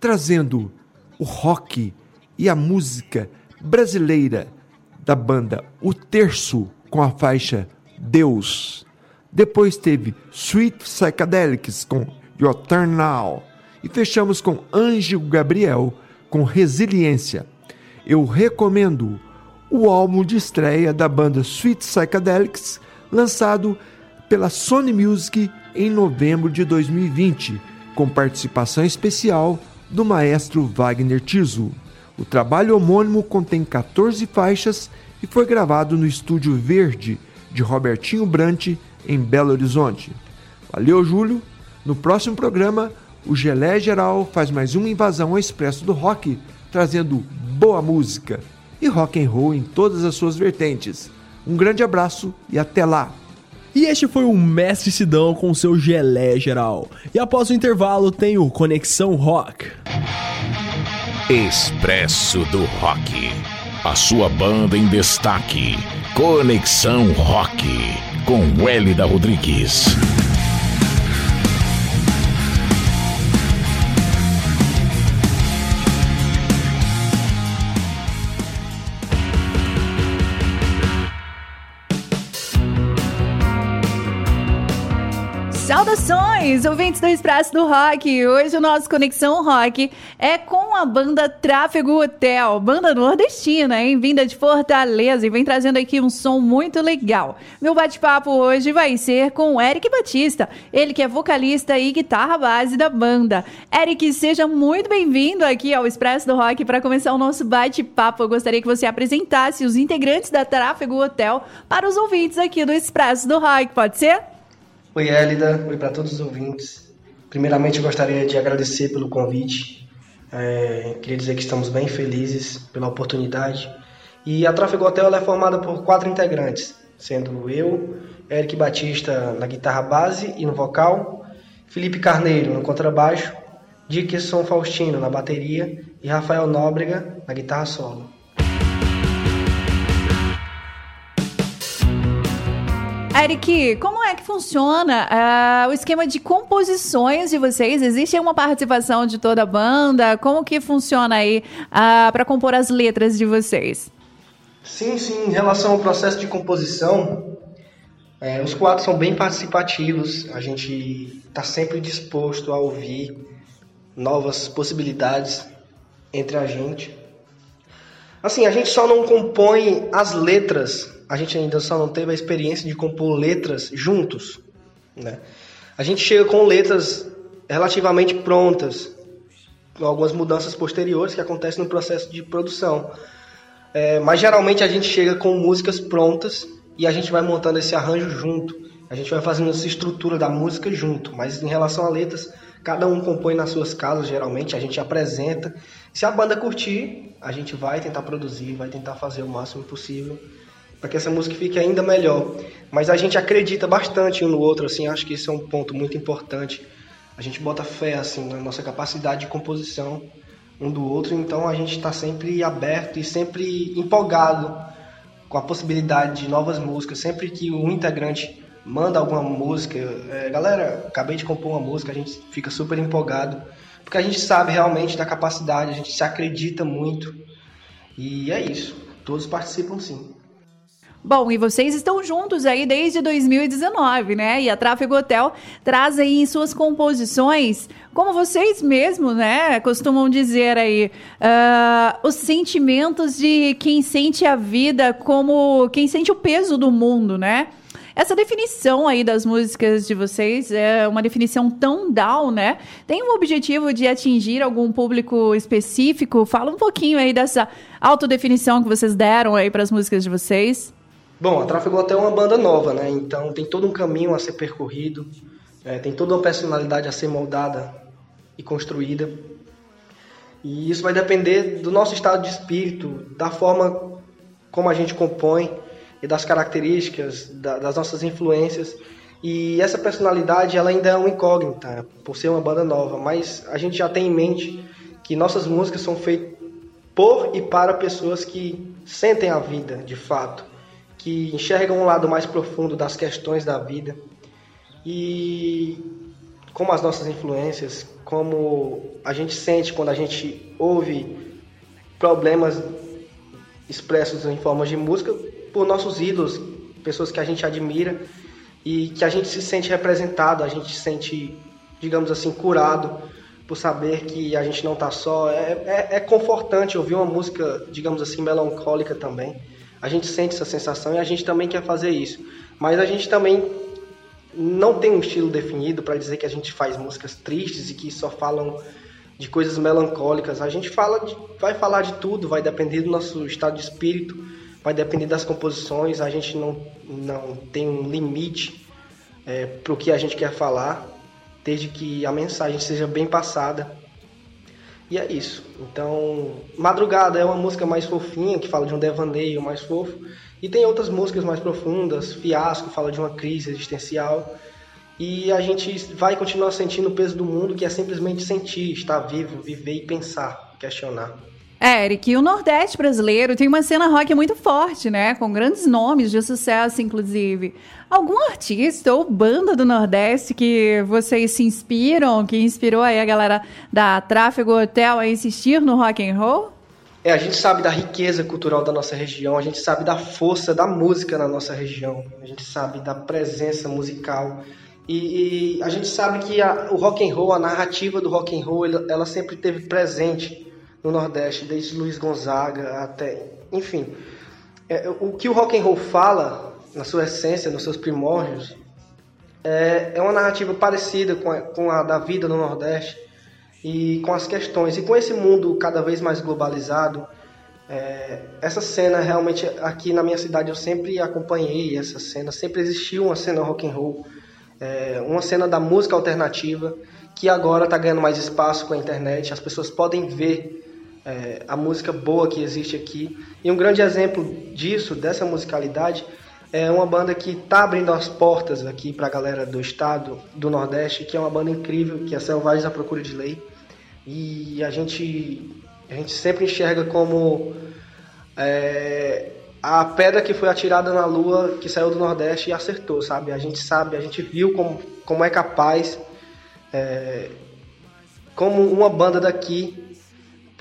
trazendo o rock e a música brasileira da banda O Terço com a faixa Deus. Depois teve Sweet Psychedelics com Your Turn Now. E fechamos com Anjo Gabriel com Resiliência. Eu recomendo o álbum de estreia da banda Sweet Psychedelics, lançado pela Sony Music em novembro de 2020, com participação especial do maestro Wagner Tiso. O trabalho homônimo contém 14 faixas e foi gravado no Estúdio Verde de Robertinho Brant, em Belo Horizonte. Valeu, Júlio. No próximo programa, o Gelé Geral faz mais uma invasão ao Expresso do Rock, trazendo boa música e rock and roll em todas as suas vertentes. Um grande abraço e até lá! E este foi o Mestre Sidão com seu gelé geral. E após o intervalo tem o Conexão Rock. Expresso do Rock. A sua banda em destaque. Conexão Rock. Com Wélida Rodrigues. Saudações, ouvintes do Expresso do Rock. Hoje o nosso Conexão Rock é com a banda Tráfego Hotel, banda nordestina, hein? Vinda de Fortaleza e vem trazendo aqui um som muito legal. Meu bate-papo hoje vai ser com o Eric Batista, ele que é vocalista e guitarra base da banda. Eric, seja muito bem-vindo aqui ao Expresso do Rock para começar o nosso bate-papo. Eu gostaria que você apresentasse os integrantes da Tráfego Hotel para os ouvintes aqui do Expresso do Rock, pode ser? Oi, Hélida. Oi para todos os ouvintes. Primeiramente, eu gostaria de agradecer pelo convite. É, queria dizer que estamos bem felizes pela oportunidade. E a Tráfego Hotel é formada por quatro integrantes, sendo eu, Eric Batista na guitarra base e no vocal, Felipe Carneiro no contrabaixo, Dickerson Faustino na bateria e Rafael Nóbrega na guitarra solo. Eric, como é que funciona ah, o esquema de composições de vocês? Existe uma participação de toda a banda? Como que funciona aí para compor as letras de vocês? Sim, sim. Em relação ao processo de composição, é, os quatro são bem participativos. A gente está sempre disposto a ouvir novas possibilidades entre a gente. Assim, a gente só não compõe as letras a gente ainda só não teve a experiência de compor letras juntos, né? A gente chega com letras relativamente prontas, com algumas mudanças posteriores que acontecem no processo de produção. É, mas geralmente a gente chega com músicas prontas e a gente vai montando esse arranjo junto. A gente vai fazendo essa estrutura da música junto. Mas em relação a letras, cada um compõe nas suas casas, geralmente, a gente apresenta. Se a banda curtir, a gente vai tentar produzir, vai tentar fazer o máximo possível para que essa música fique ainda melhor. Mas a gente acredita bastante um no outro, assim, acho que isso é um ponto muito importante. A gente bota fé assim na nossa capacidade de composição um do outro, então a gente está sempre aberto e sempre empolgado com a possibilidade de novas músicas. Sempre que um integrante manda alguma música, é, galera, acabei de compor uma música, a gente fica super empolgado, porque a gente sabe realmente da capacidade, a gente se acredita muito. E é isso, todos participam sim. Bom, e vocês estão juntos aí desde 2019, né? E a Tráfego Hotel traz aí em suas composições, como vocês mesmos, né, costumam dizer aí, uh, os sentimentos de quem sente a vida como quem sente o peso do mundo, né? Essa definição aí das músicas de vocês é uma definição tão down, né? Tem o objetivo de atingir algum público específico? Fala um pouquinho aí dessa autodefinição que vocês deram aí para as músicas de vocês. Bom, a Tráfego Hotel é uma banda nova, né? Então tem todo um caminho a ser percorrido, é, tem toda uma personalidade a ser moldada e construída. E isso vai depender do nosso estado de espírito, da forma como a gente compõe e das características, da, das nossas influências. E essa personalidade ela ainda é uma incógnita, por ser uma banda nova, mas a gente já tem em mente que nossas músicas são feitas por e para pessoas que sentem a vida de fato que enxergam um lado mais profundo das questões da vida. e como as nossas influências, como a gente sente quando a gente ouve problemas expressos em formas de música por nossos ídolos, pessoas que a gente admira e que a gente se sente representado, a gente se sente, digamos assim, curado por saber que a gente não está só. É, é, é confortante ouvir uma música, digamos assim, melancólica também. A gente sente essa sensação e a gente também quer fazer isso. Mas a gente também não tem um estilo definido para dizer que a gente faz músicas tristes e que só falam de coisas melancólicas. A gente fala de, vai falar de tudo, vai depender do nosso estado de espírito, vai depender das composições. A gente não, não tem um limite é, para o que a gente quer falar, desde que a mensagem seja bem passada. E é isso. Então, Madrugada é uma música mais fofinha, que fala de um devaneio mais fofo. E tem outras músicas mais profundas. Fiasco fala de uma crise existencial. E a gente vai continuar sentindo o peso do mundo, que é simplesmente sentir, estar vivo, viver e pensar, questionar. É, Eric, o Nordeste brasileiro tem uma cena rock muito forte, né? Com grandes nomes de sucesso, inclusive. Algum artista ou banda do Nordeste que vocês se inspiram, que inspirou aí a galera da Tráfego Hotel a insistir no rock and roll? É, a gente sabe da riqueza cultural da nossa região, a gente sabe da força da música na nossa região, a gente sabe da presença musical e, e a gente sabe que a, o rock and roll, a narrativa do rock and roll, ela sempre teve presente no Nordeste, desde Luiz Gonzaga até, enfim, é, o que o rock and roll fala na sua essência, nos seus primórdios, é, é uma narrativa parecida com a, com a da vida no Nordeste e com as questões. E com esse mundo cada vez mais globalizado, é, essa cena realmente aqui na minha cidade eu sempre acompanhei essa cena, sempre existiu uma cena rock and roll, é, uma cena da música alternativa que agora está ganhando mais espaço com a internet. As pessoas podem ver é, a música boa que existe aqui. E um grande exemplo disso, dessa musicalidade, é uma banda que está abrindo as portas aqui para a galera do estado, do Nordeste, que é uma banda incrível, que é Selvagens à Procura de Lei. E a gente, a gente sempre enxerga como é, a pedra que foi atirada na lua, que saiu do Nordeste e acertou, sabe? A gente sabe, a gente viu como, como é capaz, é, como uma banda daqui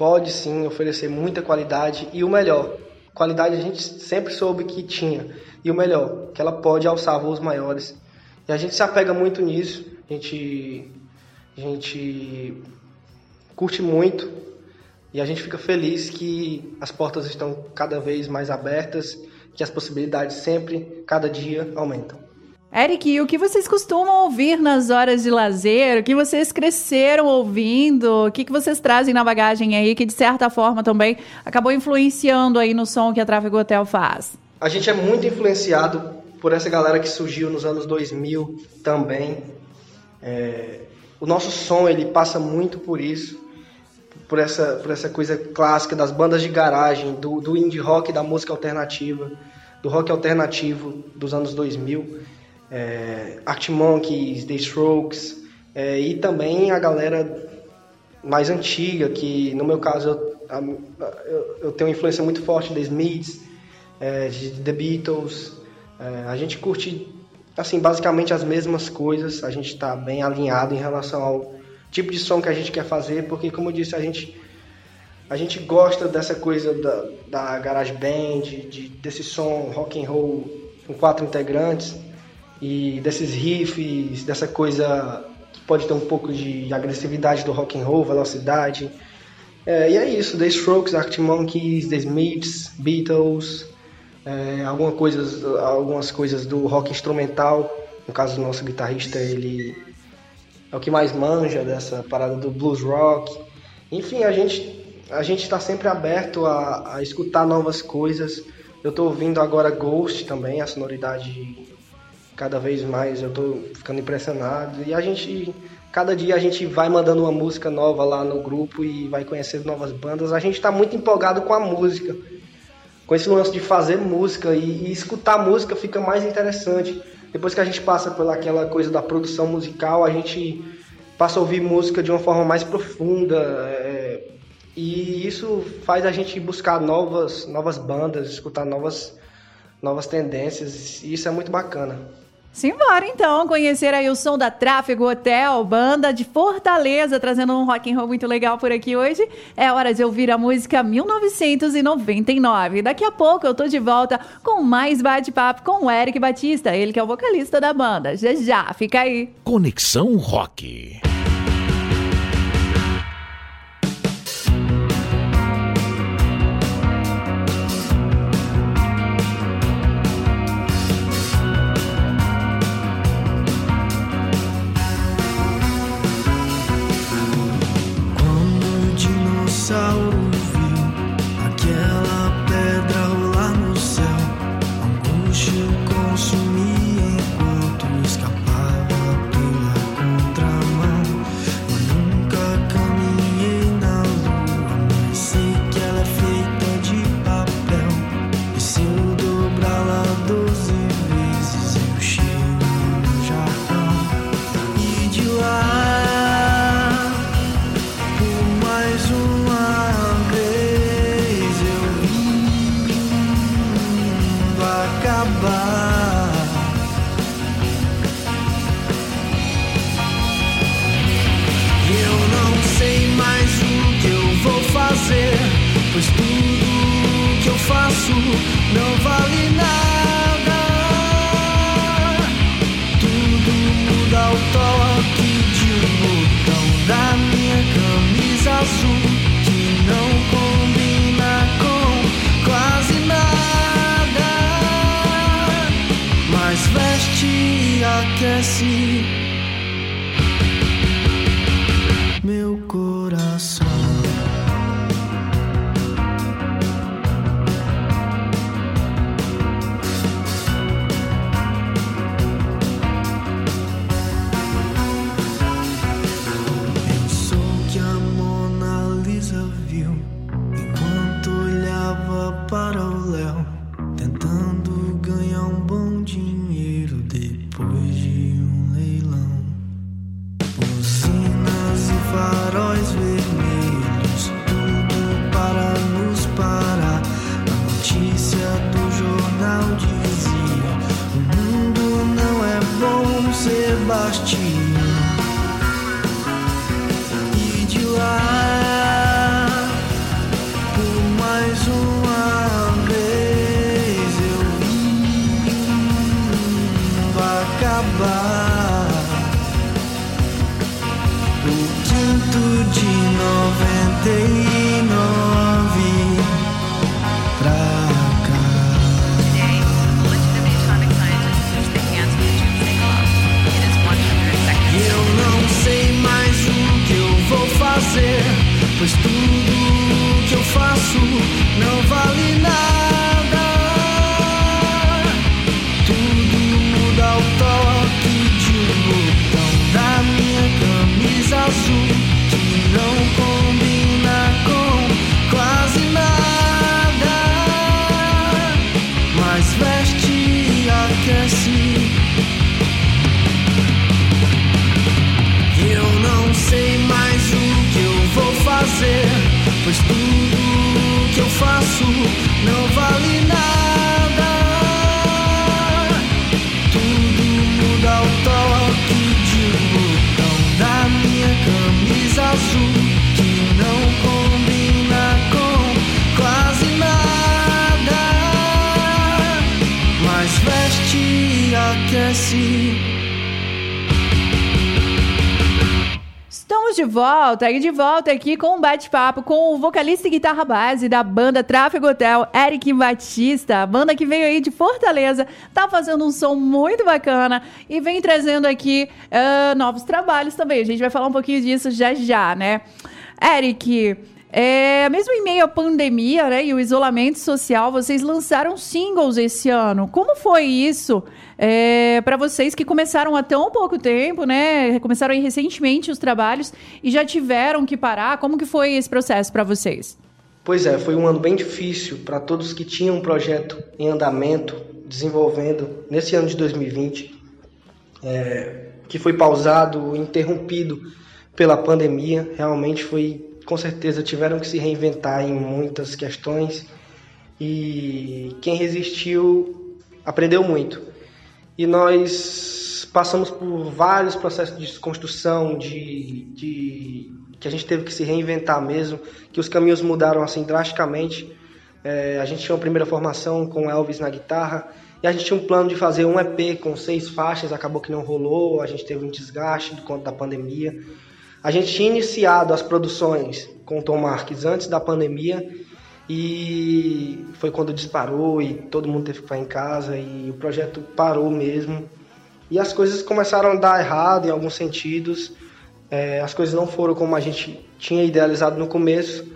pode sim oferecer muita qualidade e o melhor. Qualidade a gente sempre soube que tinha. E o melhor, que ela pode alçar voos maiores. E a gente se apega muito nisso. A gente, a gente curte muito e a gente fica feliz que as portas estão cada vez mais abertas, que as possibilidades sempre, cada dia, aumentam. Eric, o que vocês costumam ouvir nas horas de lazer? O que vocês cresceram ouvindo? O que, que vocês trazem na bagagem aí que, de certa forma, também acabou influenciando aí no som que a Tráfego Hotel faz? A gente é muito influenciado por essa galera que surgiu nos anos 2000 também. É, o nosso som, ele passa muito por isso. Por essa, por essa coisa clássica das bandas de garagem, do, do indie rock, da música alternativa, do rock alternativo dos anos 2000 é, Arctic Monkeys, The Strokes, é, e também a galera mais antiga, que no meu caso eu, eu, eu tenho uma influência muito forte de Smiths, é, de The Beatles, é, a gente curte assim basicamente as mesmas coisas, a gente está bem alinhado em relação ao tipo de som que a gente quer fazer, porque como eu disse, a gente a gente gosta dessa coisa da, da garage band, de, desse som rock and roll com quatro integrantes e desses riffs, dessa coisa que pode ter um pouco de agressividade do rock and roll, velocidade. É, e é isso, The Strokes, Arctic Monkeys, The Smiths, Beatles, é, coisas, algumas coisas do rock instrumental. No caso do nosso guitarrista, ele é o que mais manja dessa parada do blues rock. Enfim, a gente a gente está sempre aberto a, a escutar novas coisas. Eu estou ouvindo agora Ghost também, a sonoridade cada vez mais eu tô ficando impressionado. E a gente, cada dia a gente vai mandando uma música nova lá no grupo e vai conhecendo novas bandas. A gente está muito empolgado com a música, com esse lance de fazer música e, e, escutar música fica mais interessante. Depois que a gente passa pelaquela coisa da produção musical, a gente passa a ouvir música de uma forma mais profunda. É, e isso faz a gente buscar novas, novas bandas, escutar novas, novas tendências, e isso é muito bacana. Simbora então conhecer aí o som da Tráfego Hotel, banda de Fortaleza, trazendo um rock and roll muito legal por aqui hoje. É hora de ouvir a música 1999. Daqui a pouco eu tô de volta com mais bate-papo com o Eric Batista, ele que é o vocalista da banda. Já já, fica aí. Conexão Rock. Pois tudo volta, e de volta aqui com um bate-papo com o vocalista e guitarra base da banda Tráfego Hotel, Eric Batista, banda que veio aí de Fortaleza, tá fazendo um som muito bacana e vem trazendo aqui ah, novos trabalhos também. A gente vai falar um pouquinho disso já já, né? Eric, é, mesmo em meio à pandemia né, e o isolamento social, vocês lançaram singles esse ano. Como foi isso para vocês que começaram há tão pouco tempo, né? Começaram recentemente os trabalhos e já tiveram que parar. Como que foi esse processo para vocês? Pois é, foi um ano bem difícil para todos que tinham um projeto em andamento, desenvolvendo nesse ano de 2020, é, que foi pausado, interrompido pela pandemia. Realmente foi, com certeza, tiveram que se reinventar em muitas questões e quem resistiu aprendeu muito. e nós passamos por vários processos de desconstrução, de, de que a gente teve que se reinventar mesmo, que os caminhos mudaram assim drasticamente. É, a gente tinha uma primeira formação com Elvis na guitarra e a gente tinha um plano de fazer um EP com seis faixas, acabou que não rolou, a gente teve um desgaste por conta da pandemia. A gente tinha iniciado as produções com o Tom Marques antes da pandemia e foi quando disparou e todo mundo teve que ficar em casa e o projeto parou mesmo. E as coisas começaram a dar errado em alguns sentidos. É, as coisas não foram como a gente tinha idealizado no começo.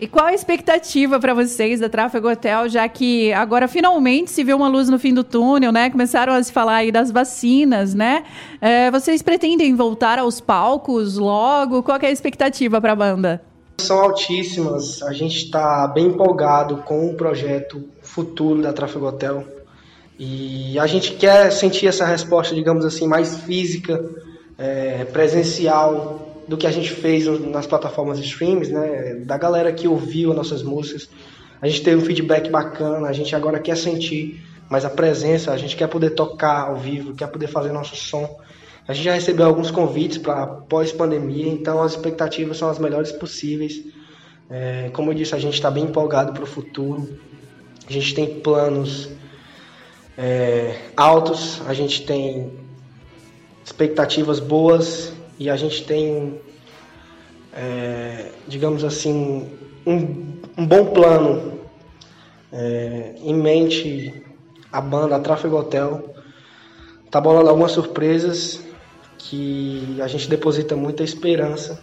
E qual a expectativa para vocês da Tráfego Hotel, já que agora finalmente se vê uma luz no fim do túnel, né? Começaram a se falar aí das vacinas, né? É, vocês pretendem voltar aos palcos logo? Qual é a expectativa para a banda? São altíssimas. A gente está bem empolgado com o projeto futuro da Tráfego Hotel. E a gente quer sentir essa resposta, digamos assim, mais física, é, presencial do que a gente fez nas plataformas streams, né? Da galera que ouviu as nossas músicas. A gente teve um feedback bacana, a gente agora quer sentir mais a presença, a gente quer poder tocar ao vivo, quer poder fazer nosso som. A gente já recebeu alguns convites para pós-pandemia, então as expectativas são as melhores possíveis. É, como eu disse, a gente está bem empolgado para o futuro. A gente tem planos é, altos, a gente tem expectativas boas e a gente tem, é, digamos assim, um, um bom plano é, em mente. A banda a Tráfego Hotel tá bolando algumas surpresas que a gente deposita muita esperança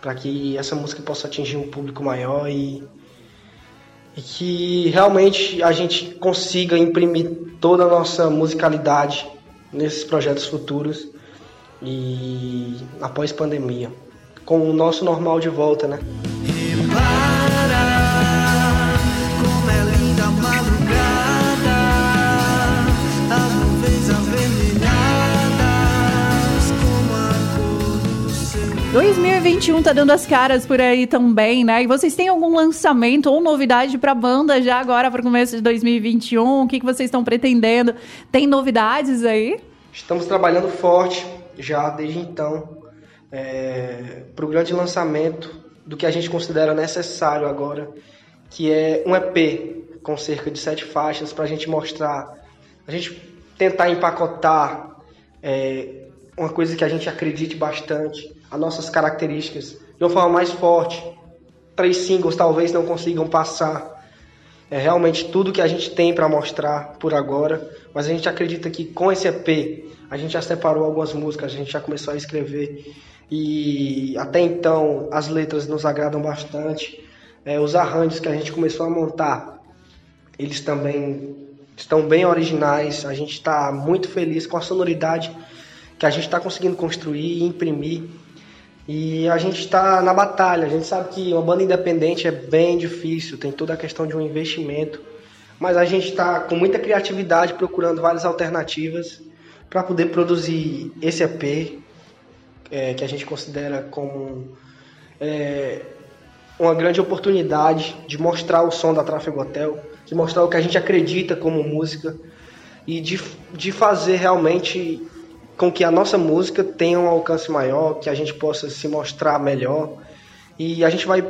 para que essa música possa atingir um público maior e, e que realmente a gente consiga imprimir toda a nossa musicalidade nesses projetos futuros e após pandemia, com o nosso normal de volta, né? Como é. 2021 tá dando as caras por aí também, né? E vocês têm algum lançamento ou novidade pra banda já agora para o começo de 2021? O que, que vocês estão pretendendo? Tem novidades aí? Estamos trabalhando forte já desde então para o grande lançamento do que a gente considera necessário agora, que é um EP com cerca de sete faixas para a gente mostrar, a gente tentar empacotar é, uma coisa que a gente acredite bastante, as nossas características, de uma forma mais forte. Três singles talvez não consigam passar é realmente tudo que a gente tem para mostrar por agora, mas a gente acredita que com esse EP a gente já separou algumas músicas, a gente já começou a escrever e até então as letras nos agradam bastante. É, os arranjos que a gente começou a montar, eles também estão bem originais. A gente está muito feliz com a sonoridade que a gente está conseguindo construir e imprimir. E a gente está na batalha. A gente sabe que uma banda independente é bem difícil, tem toda a questão de um investimento. Mas a gente está com muita criatividade procurando várias alternativas para poder produzir esse EP, é, que a gente considera como é, uma grande oportunidade de mostrar o som da Trafego Hotel, de mostrar o que a gente acredita como música e de, de fazer realmente com que a nossa música tenha um alcance maior, que a gente possa se mostrar melhor. E a gente vai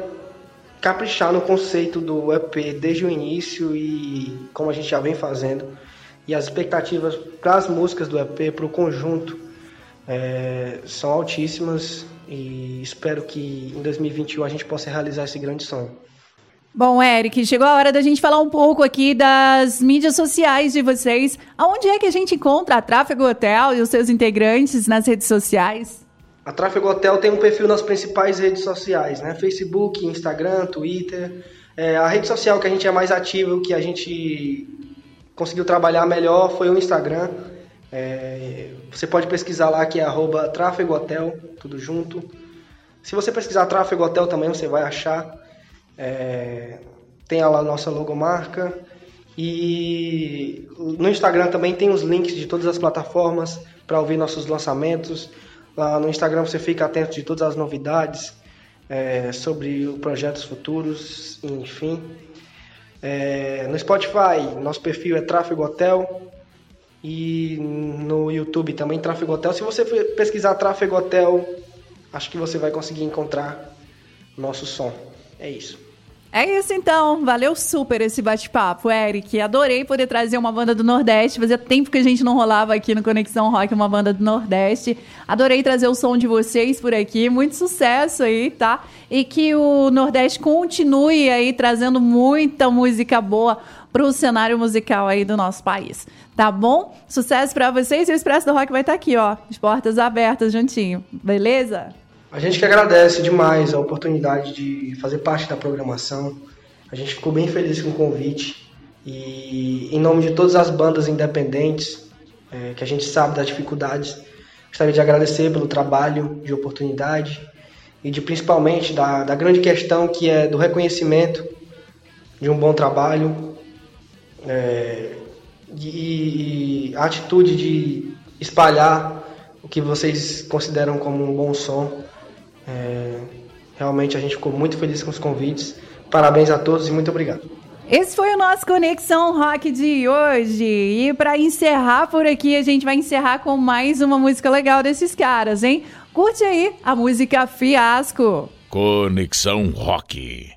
caprichar no conceito do EP desde o início e como a gente já vem fazendo. E as expectativas para as músicas do EP, para o conjunto, é, são altíssimas e espero que em 2021 a gente possa realizar esse grande sonho. Bom, Eric, chegou a hora da gente falar um pouco aqui das mídias sociais de vocês. Aonde é que a gente encontra a Tráfego Hotel e os seus integrantes nas redes sociais? A Tráfego Hotel tem um perfil nas principais redes sociais, né? Facebook, Instagram, Twitter. É, a rede social que a gente é mais ativo, que a gente conseguiu trabalhar melhor foi o Instagram. É, você pode pesquisar lá que é arroba Tráfego Hotel, tudo junto. Se você pesquisar Tráfego Hotel também você vai achar. É, tem lá a nossa logomarca. E no Instagram também tem os links de todas as plataformas para ouvir nossos lançamentos. Lá no Instagram você fica atento de todas as novidades é, sobre os projetos futuros, enfim. É, no Spotify, nosso perfil é Tráfego Hotel. E no YouTube também, Tráfego Hotel. Se você pesquisar Tráfego Hotel, acho que você vai conseguir encontrar nosso som. É isso. É isso então, valeu super esse bate-papo, Eric. Adorei poder trazer uma banda do Nordeste. Fazia tempo que a gente não rolava aqui no Conexão Rock uma banda do Nordeste. Adorei trazer o som de vocês por aqui. Muito sucesso aí, tá? E que o Nordeste continue aí trazendo muita música boa pro cenário musical aí do nosso país. Tá bom? Sucesso pra vocês e o Expresso do Rock vai estar aqui, ó. De portas abertas juntinho. Beleza? A gente que agradece demais a oportunidade de fazer parte da programação. A gente ficou bem feliz com o convite. E em nome de todas as bandas independentes, é, que a gente sabe das dificuldades, gostaria de agradecer pelo trabalho, de oportunidade e de principalmente da, da grande questão que é do reconhecimento de um bom trabalho é, e, e a atitude de espalhar o que vocês consideram como um bom som. É, realmente a gente ficou muito feliz com os convites. Parabéns a todos e muito obrigado. Esse foi o nosso Conexão Rock de hoje. E para encerrar por aqui, a gente vai encerrar com mais uma música legal desses caras, hein? Curte aí a música Fiasco. Conexão Rock.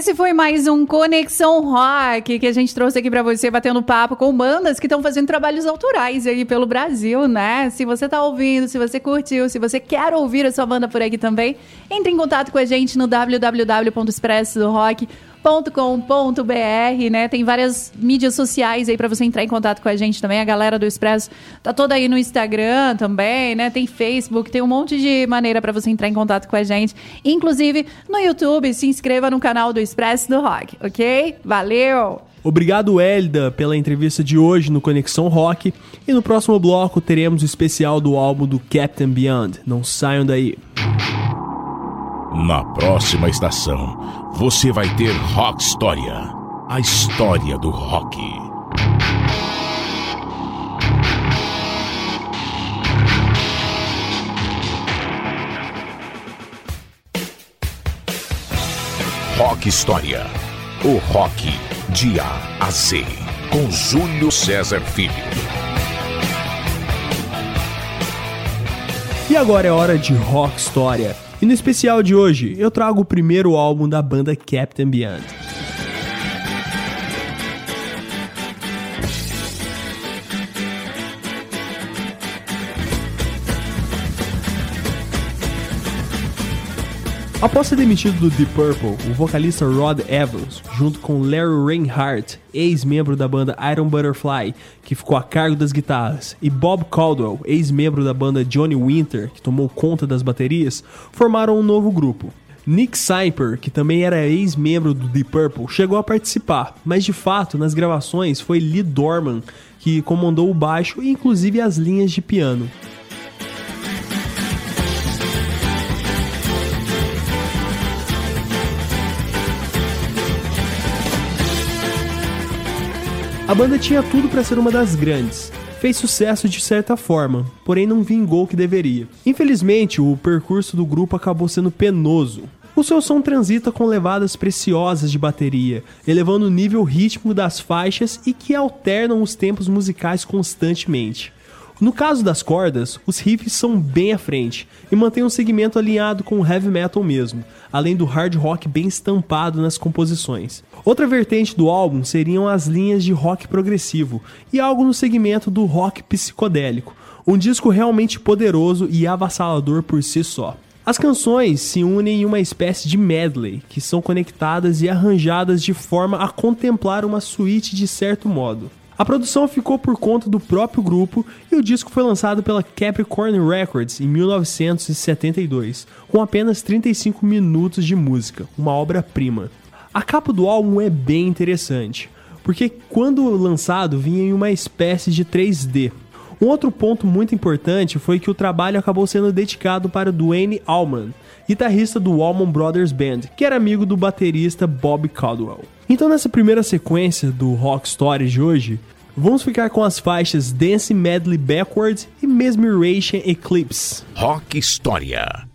Esse foi mais um Conexão Rock que a gente trouxe aqui pra você, batendo papo com bandas que estão fazendo trabalhos autorais aí pelo Brasil, né? Se você tá ouvindo, se você curtiu, se você quer ouvir a sua banda por aqui também, entre em contato com a gente no www.expressorock.com.br, né? Tem várias mídias sociais aí pra você entrar em contato com a gente também. A galera do Expresso tá toda aí no Instagram também, né? Tem Facebook, tem um monte de maneira pra você entrar em contato com a gente. Inclusive no YouTube, se inscreva no canal do Expresso do Rock, ok? Valeu! Obrigado, Elda, pela entrevista de hoje no Conexão Rock. E no próximo bloco teremos o especial do álbum do Captain Beyond. Não saiam daí. Na próxima estação, você vai ter Rock História a história do rock. Rock História. O rock de A a Z. Com Júlio César Filho. E agora é hora de Rock História. E no especial de hoje, eu trago o primeiro álbum da banda Captain Beyond. Após ser demitido do Deep Purple, o vocalista Rod Evans, junto com Larry Reinhardt, ex-membro da banda Iron Butterfly, que ficou a cargo das guitarras, e Bob Caldwell, ex-membro da banda Johnny Winter, que tomou conta das baterias, formaram um novo grupo. Nick Cyper, que também era ex-membro do Deep Purple, chegou a participar, mas de fato, nas gravações foi Lee Dorman que comandou o baixo e inclusive as linhas de piano. A banda tinha tudo para ser uma das grandes. Fez sucesso de certa forma, porém não vingou o que deveria. Infelizmente, o percurso do grupo acabou sendo penoso. O seu som transita com levadas preciosas de bateria, elevando o nível rítmico das faixas e que alternam os tempos musicais constantemente. No caso das cordas, os riffs são bem à frente e mantêm um segmento alinhado com o heavy metal mesmo, além do hard rock bem estampado nas composições. Outra vertente do álbum seriam as linhas de rock progressivo e algo no segmento do rock psicodélico, um disco realmente poderoso e avassalador por si só. As canções se unem em uma espécie de medley, que são conectadas e arranjadas de forma a contemplar uma suíte de certo modo. A produção ficou por conta do próprio grupo e o disco foi lançado pela Capricorn Records em 1972, com apenas 35 minutos de música, uma obra-prima. A capa do álbum é bem interessante, porque quando lançado vinha em uma espécie de 3D. Um outro ponto muito importante foi que o trabalho acabou sendo dedicado para Dwayne Allman, guitarrista do Allman Brothers Band, que era amigo do baterista Bob Caldwell. Então nessa primeira sequência do Rock Story de hoje, vamos ficar com as faixas Dance Medley Backwards e Mesmeration Eclipse. Rock História.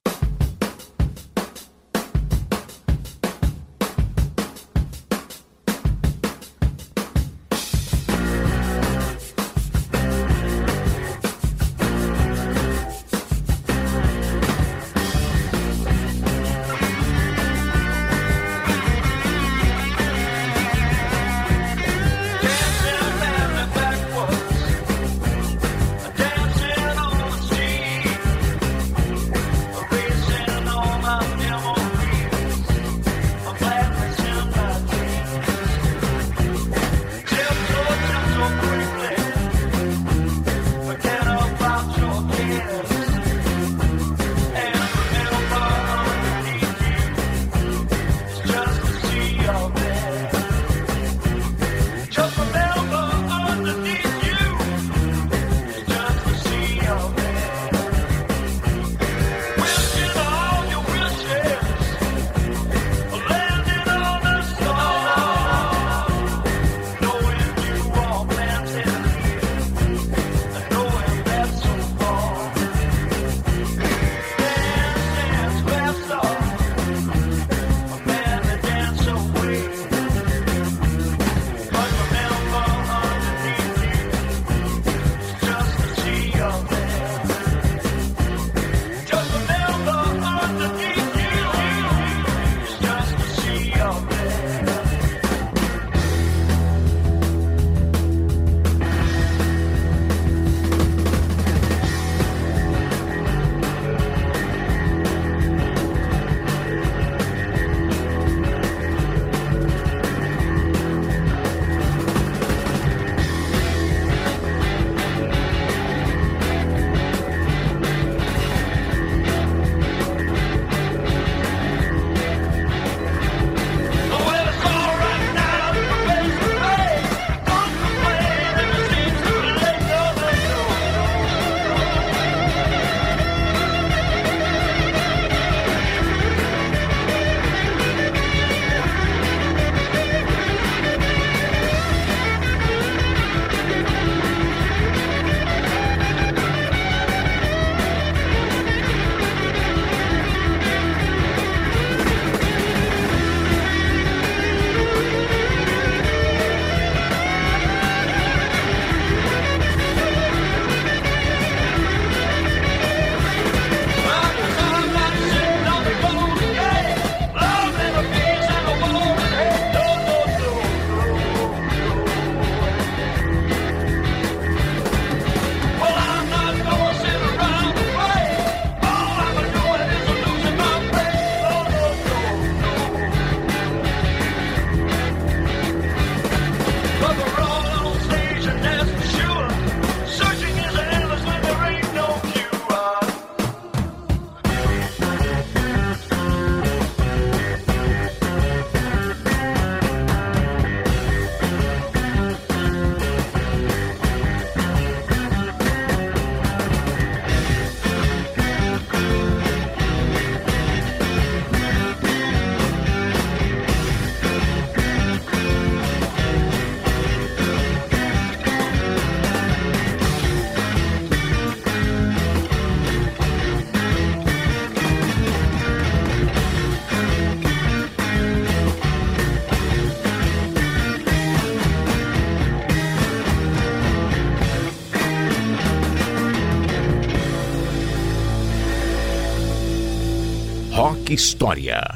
História.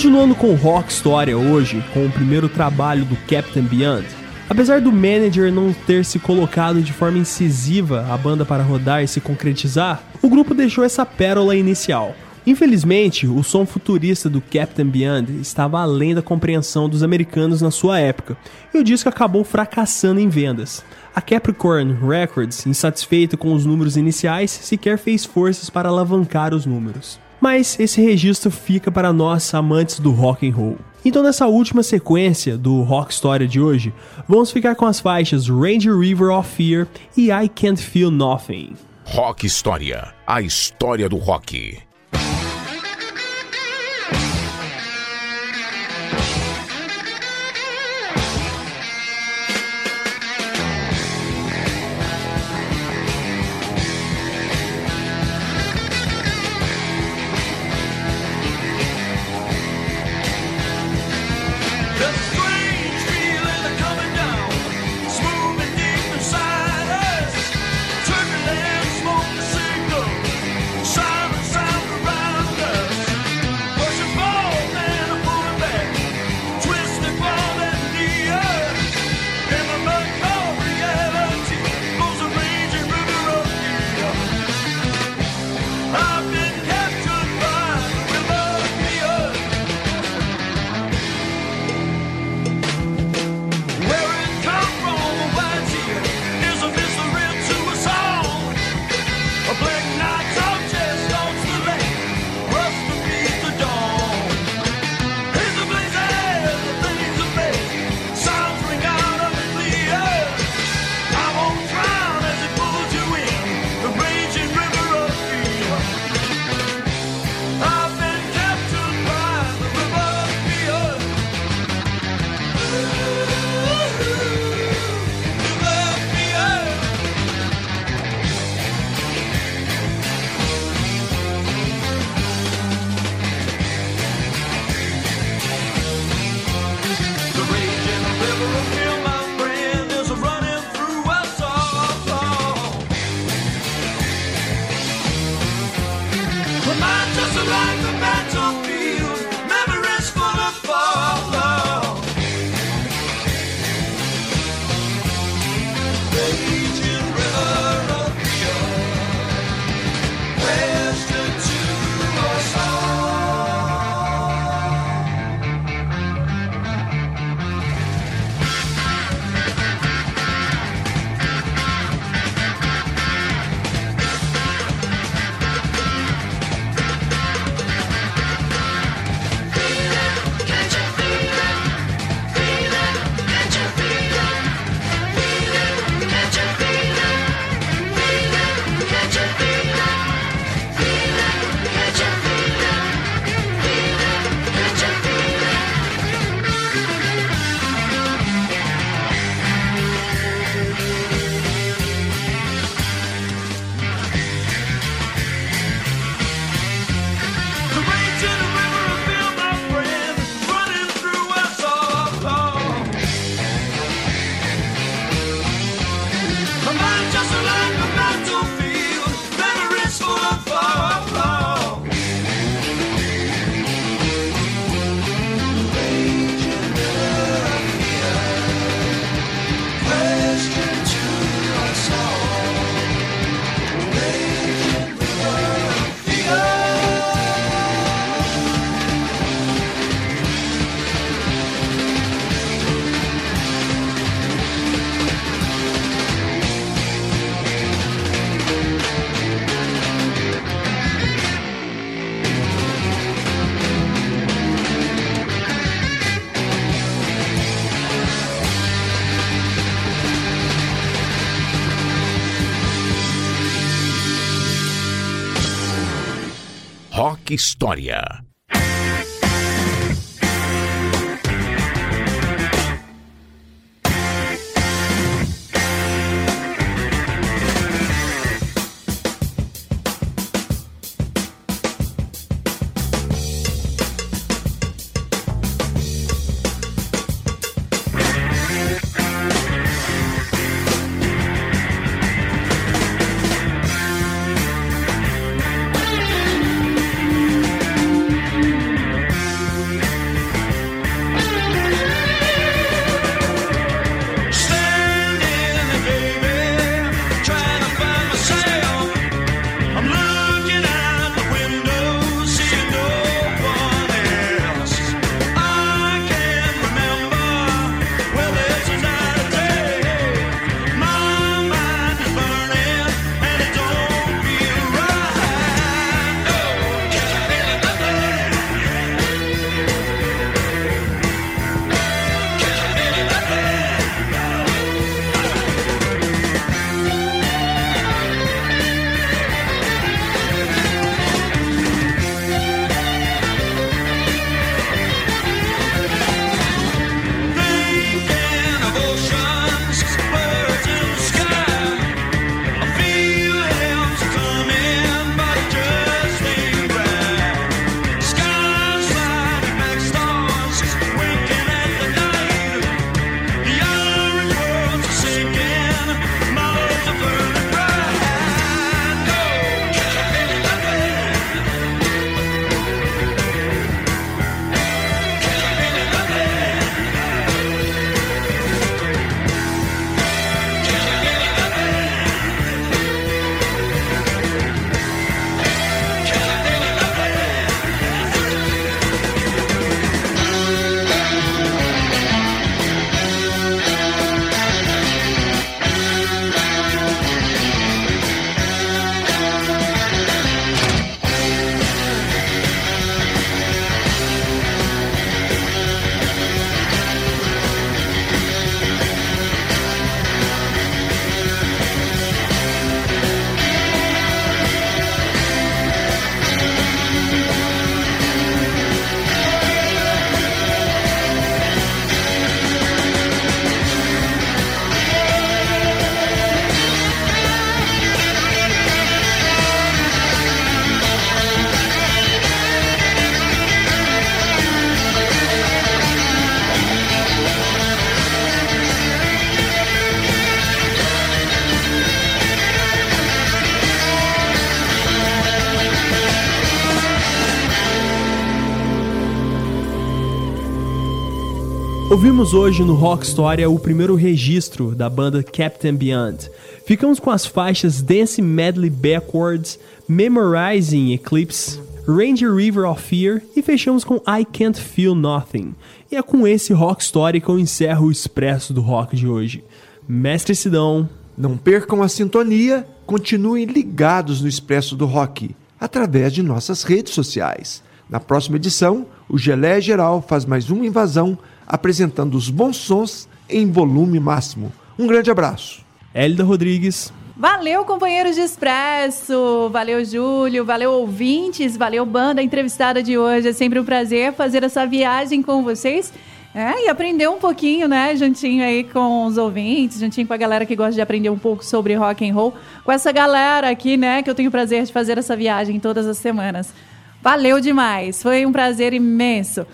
Continuando com Rock História hoje, com o primeiro trabalho do Captain Beyond, apesar do manager não ter se colocado de forma incisiva a banda para rodar e se concretizar, o grupo deixou essa pérola inicial. Infelizmente, o som futurista do Captain Beyond estava além da compreensão dos americanos na sua época, e o disco acabou fracassando em vendas. A Capricorn Records, insatisfeita com os números iniciais, sequer fez forças para alavancar os números. Mas esse registro fica para nós amantes do rock and roll. Então nessa última sequência do Rock História de hoje, vamos ficar com as faixas Ranger River of Fear e I Can't Feel Nothing. Rock História. A história do rock. Rock História. Ouvimos hoje no Rock Storia o primeiro registro da banda Captain Beyond. Ficamos com as faixas Dance Medley Backwards, Memorizing Eclipse, Ranger River of Fear e fechamos com I Can't Feel Nothing. E é com esse Rock Story que eu encerro o expresso do rock de hoje. Mestre Sidão, Não percam a sintonia, continuem ligados no Expresso do Rock, através de nossas redes sociais. Na próxima edição, o Gelé Geral faz mais uma invasão, apresentando os bons sons em volume máximo. Um grande abraço. Hélida Rodrigues, Valeu, companheiros de Expresso. Valeu, Júlio. Valeu, ouvintes. Valeu, banda entrevistada de hoje. É sempre um prazer fazer essa viagem com vocês. É, e aprender um pouquinho, né, juntinho aí com os ouvintes, juntinho com a galera que gosta de aprender um pouco sobre rock and roll, com essa galera aqui, né, que eu tenho o prazer de fazer essa viagem todas as semanas. Valeu demais, foi um prazer imenso.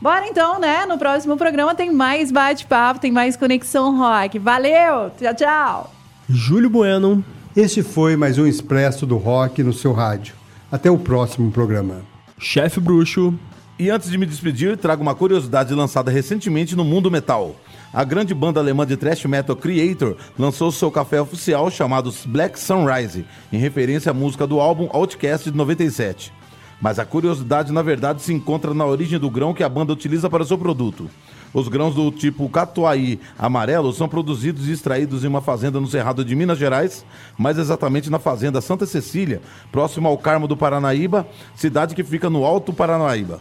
Bora então, né? No próximo programa tem mais bate-papo, tem mais Conexão Rock. Valeu! Tchau, tchau! Júlio Bueno, Este foi mais um Expresso do Rock no seu rádio. Até o próximo programa. Chefe Bruxo, E antes de me despedir, trago uma curiosidade lançada recentemente no mundo metal. A grande banda alemã de thrash metal Creator lançou seu café oficial chamado Black Sunrise, em referência à música do álbum Outcast de 97. Mas a curiosidade, na verdade, se encontra na origem do grão que a banda utiliza para seu produto. Os grãos do tipo catuai amarelo são produzidos e extraídos em uma fazenda no Cerrado de Minas Gerais, mais exatamente na fazenda Santa Cecília, próximo ao Carmo do Paranaíba, cidade que fica no Alto Paranaíba.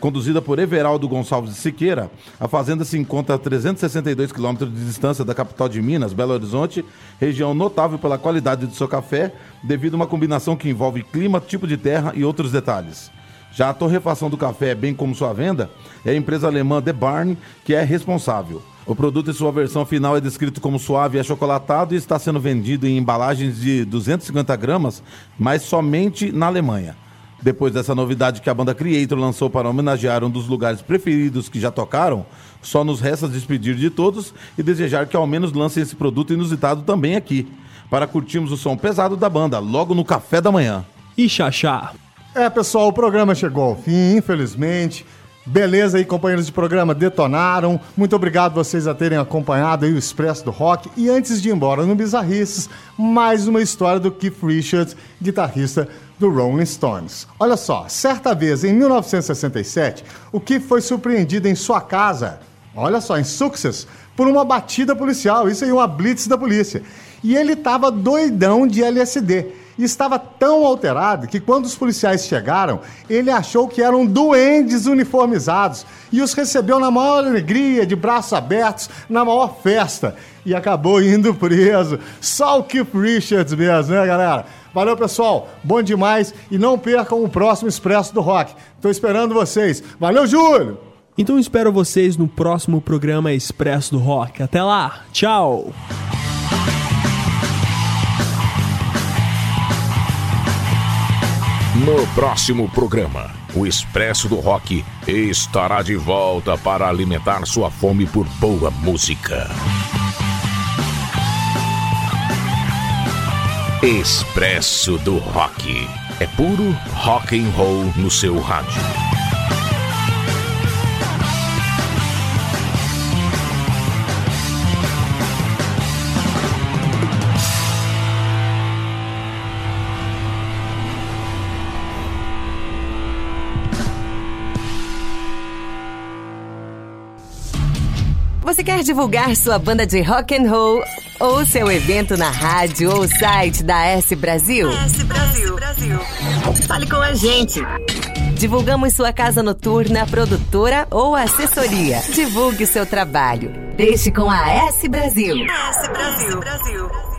Conduzida por Everaldo Gonçalves de Siqueira, a fazenda se encontra a 362 quilômetros de distância da capital de Minas, Belo Horizonte, região notável pela qualidade do seu café, devido a uma combinação que envolve clima, tipo de terra e outros detalhes. Já a torrefação do café, bem como sua venda, é a empresa alemã The Barn que é responsável. O produto em sua versão final é descrito como suave e achocolatado e está sendo vendido em embalagens de 250 gramas, mas somente na Alemanha. Depois dessa novidade que a banda Creator lançou para homenagear um dos lugares preferidos que já tocaram, só nos resta despedir de todos e desejar que ao menos lancem esse produto inusitado também aqui, para curtirmos o som pesado da banda logo no café da manhã. e Xaxá. É, pessoal, o programa chegou ao fim, infelizmente. Beleza aí, companheiros de programa, detonaram. Muito obrigado vocês a terem acompanhado aí o Expresso do Rock. E antes de ir embora no Bizarrices, mais uma história do Keith Richards, guitarrista do Rolling Stones. Olha só, certa vez, em 1967, o Keith foi surpreendido em sua casa, olha só, em Success, por uma batida policial, isso aí, uma blitz da polícia. E ele tava doidão de LSD e estava tão alterado que quando os policiais chegaram, ele achou que eram duendes uniformizados e os recebeu na maior alegria, de braços abertos, na maior festa. E acabou indo preso. Só o Keith Richards mesmo, né, galera? Valeu, pessoal. Bom demais. E não percam o próximo Expresso do Rock. Tô esperando vocês. Valeu, Júlio! Então espero vocês no próximo programa Expresso do Rock. Até lá, tchau! No próximo programa, o Expresso do Rock estará de volta para alimentar sua fome por boa música. Expresso do Rock. É puro rock and roll no seu rádio. Você quer divulgar sua banda de rock and roll ou seu evento na rádio ou site da S Brasil? S Brasil. Fale com a gente. Divulgamos sua casa noturna, produtora ou assessoria. Divulgue seu trabalho. Deixe com a S Brasil. S Brasil.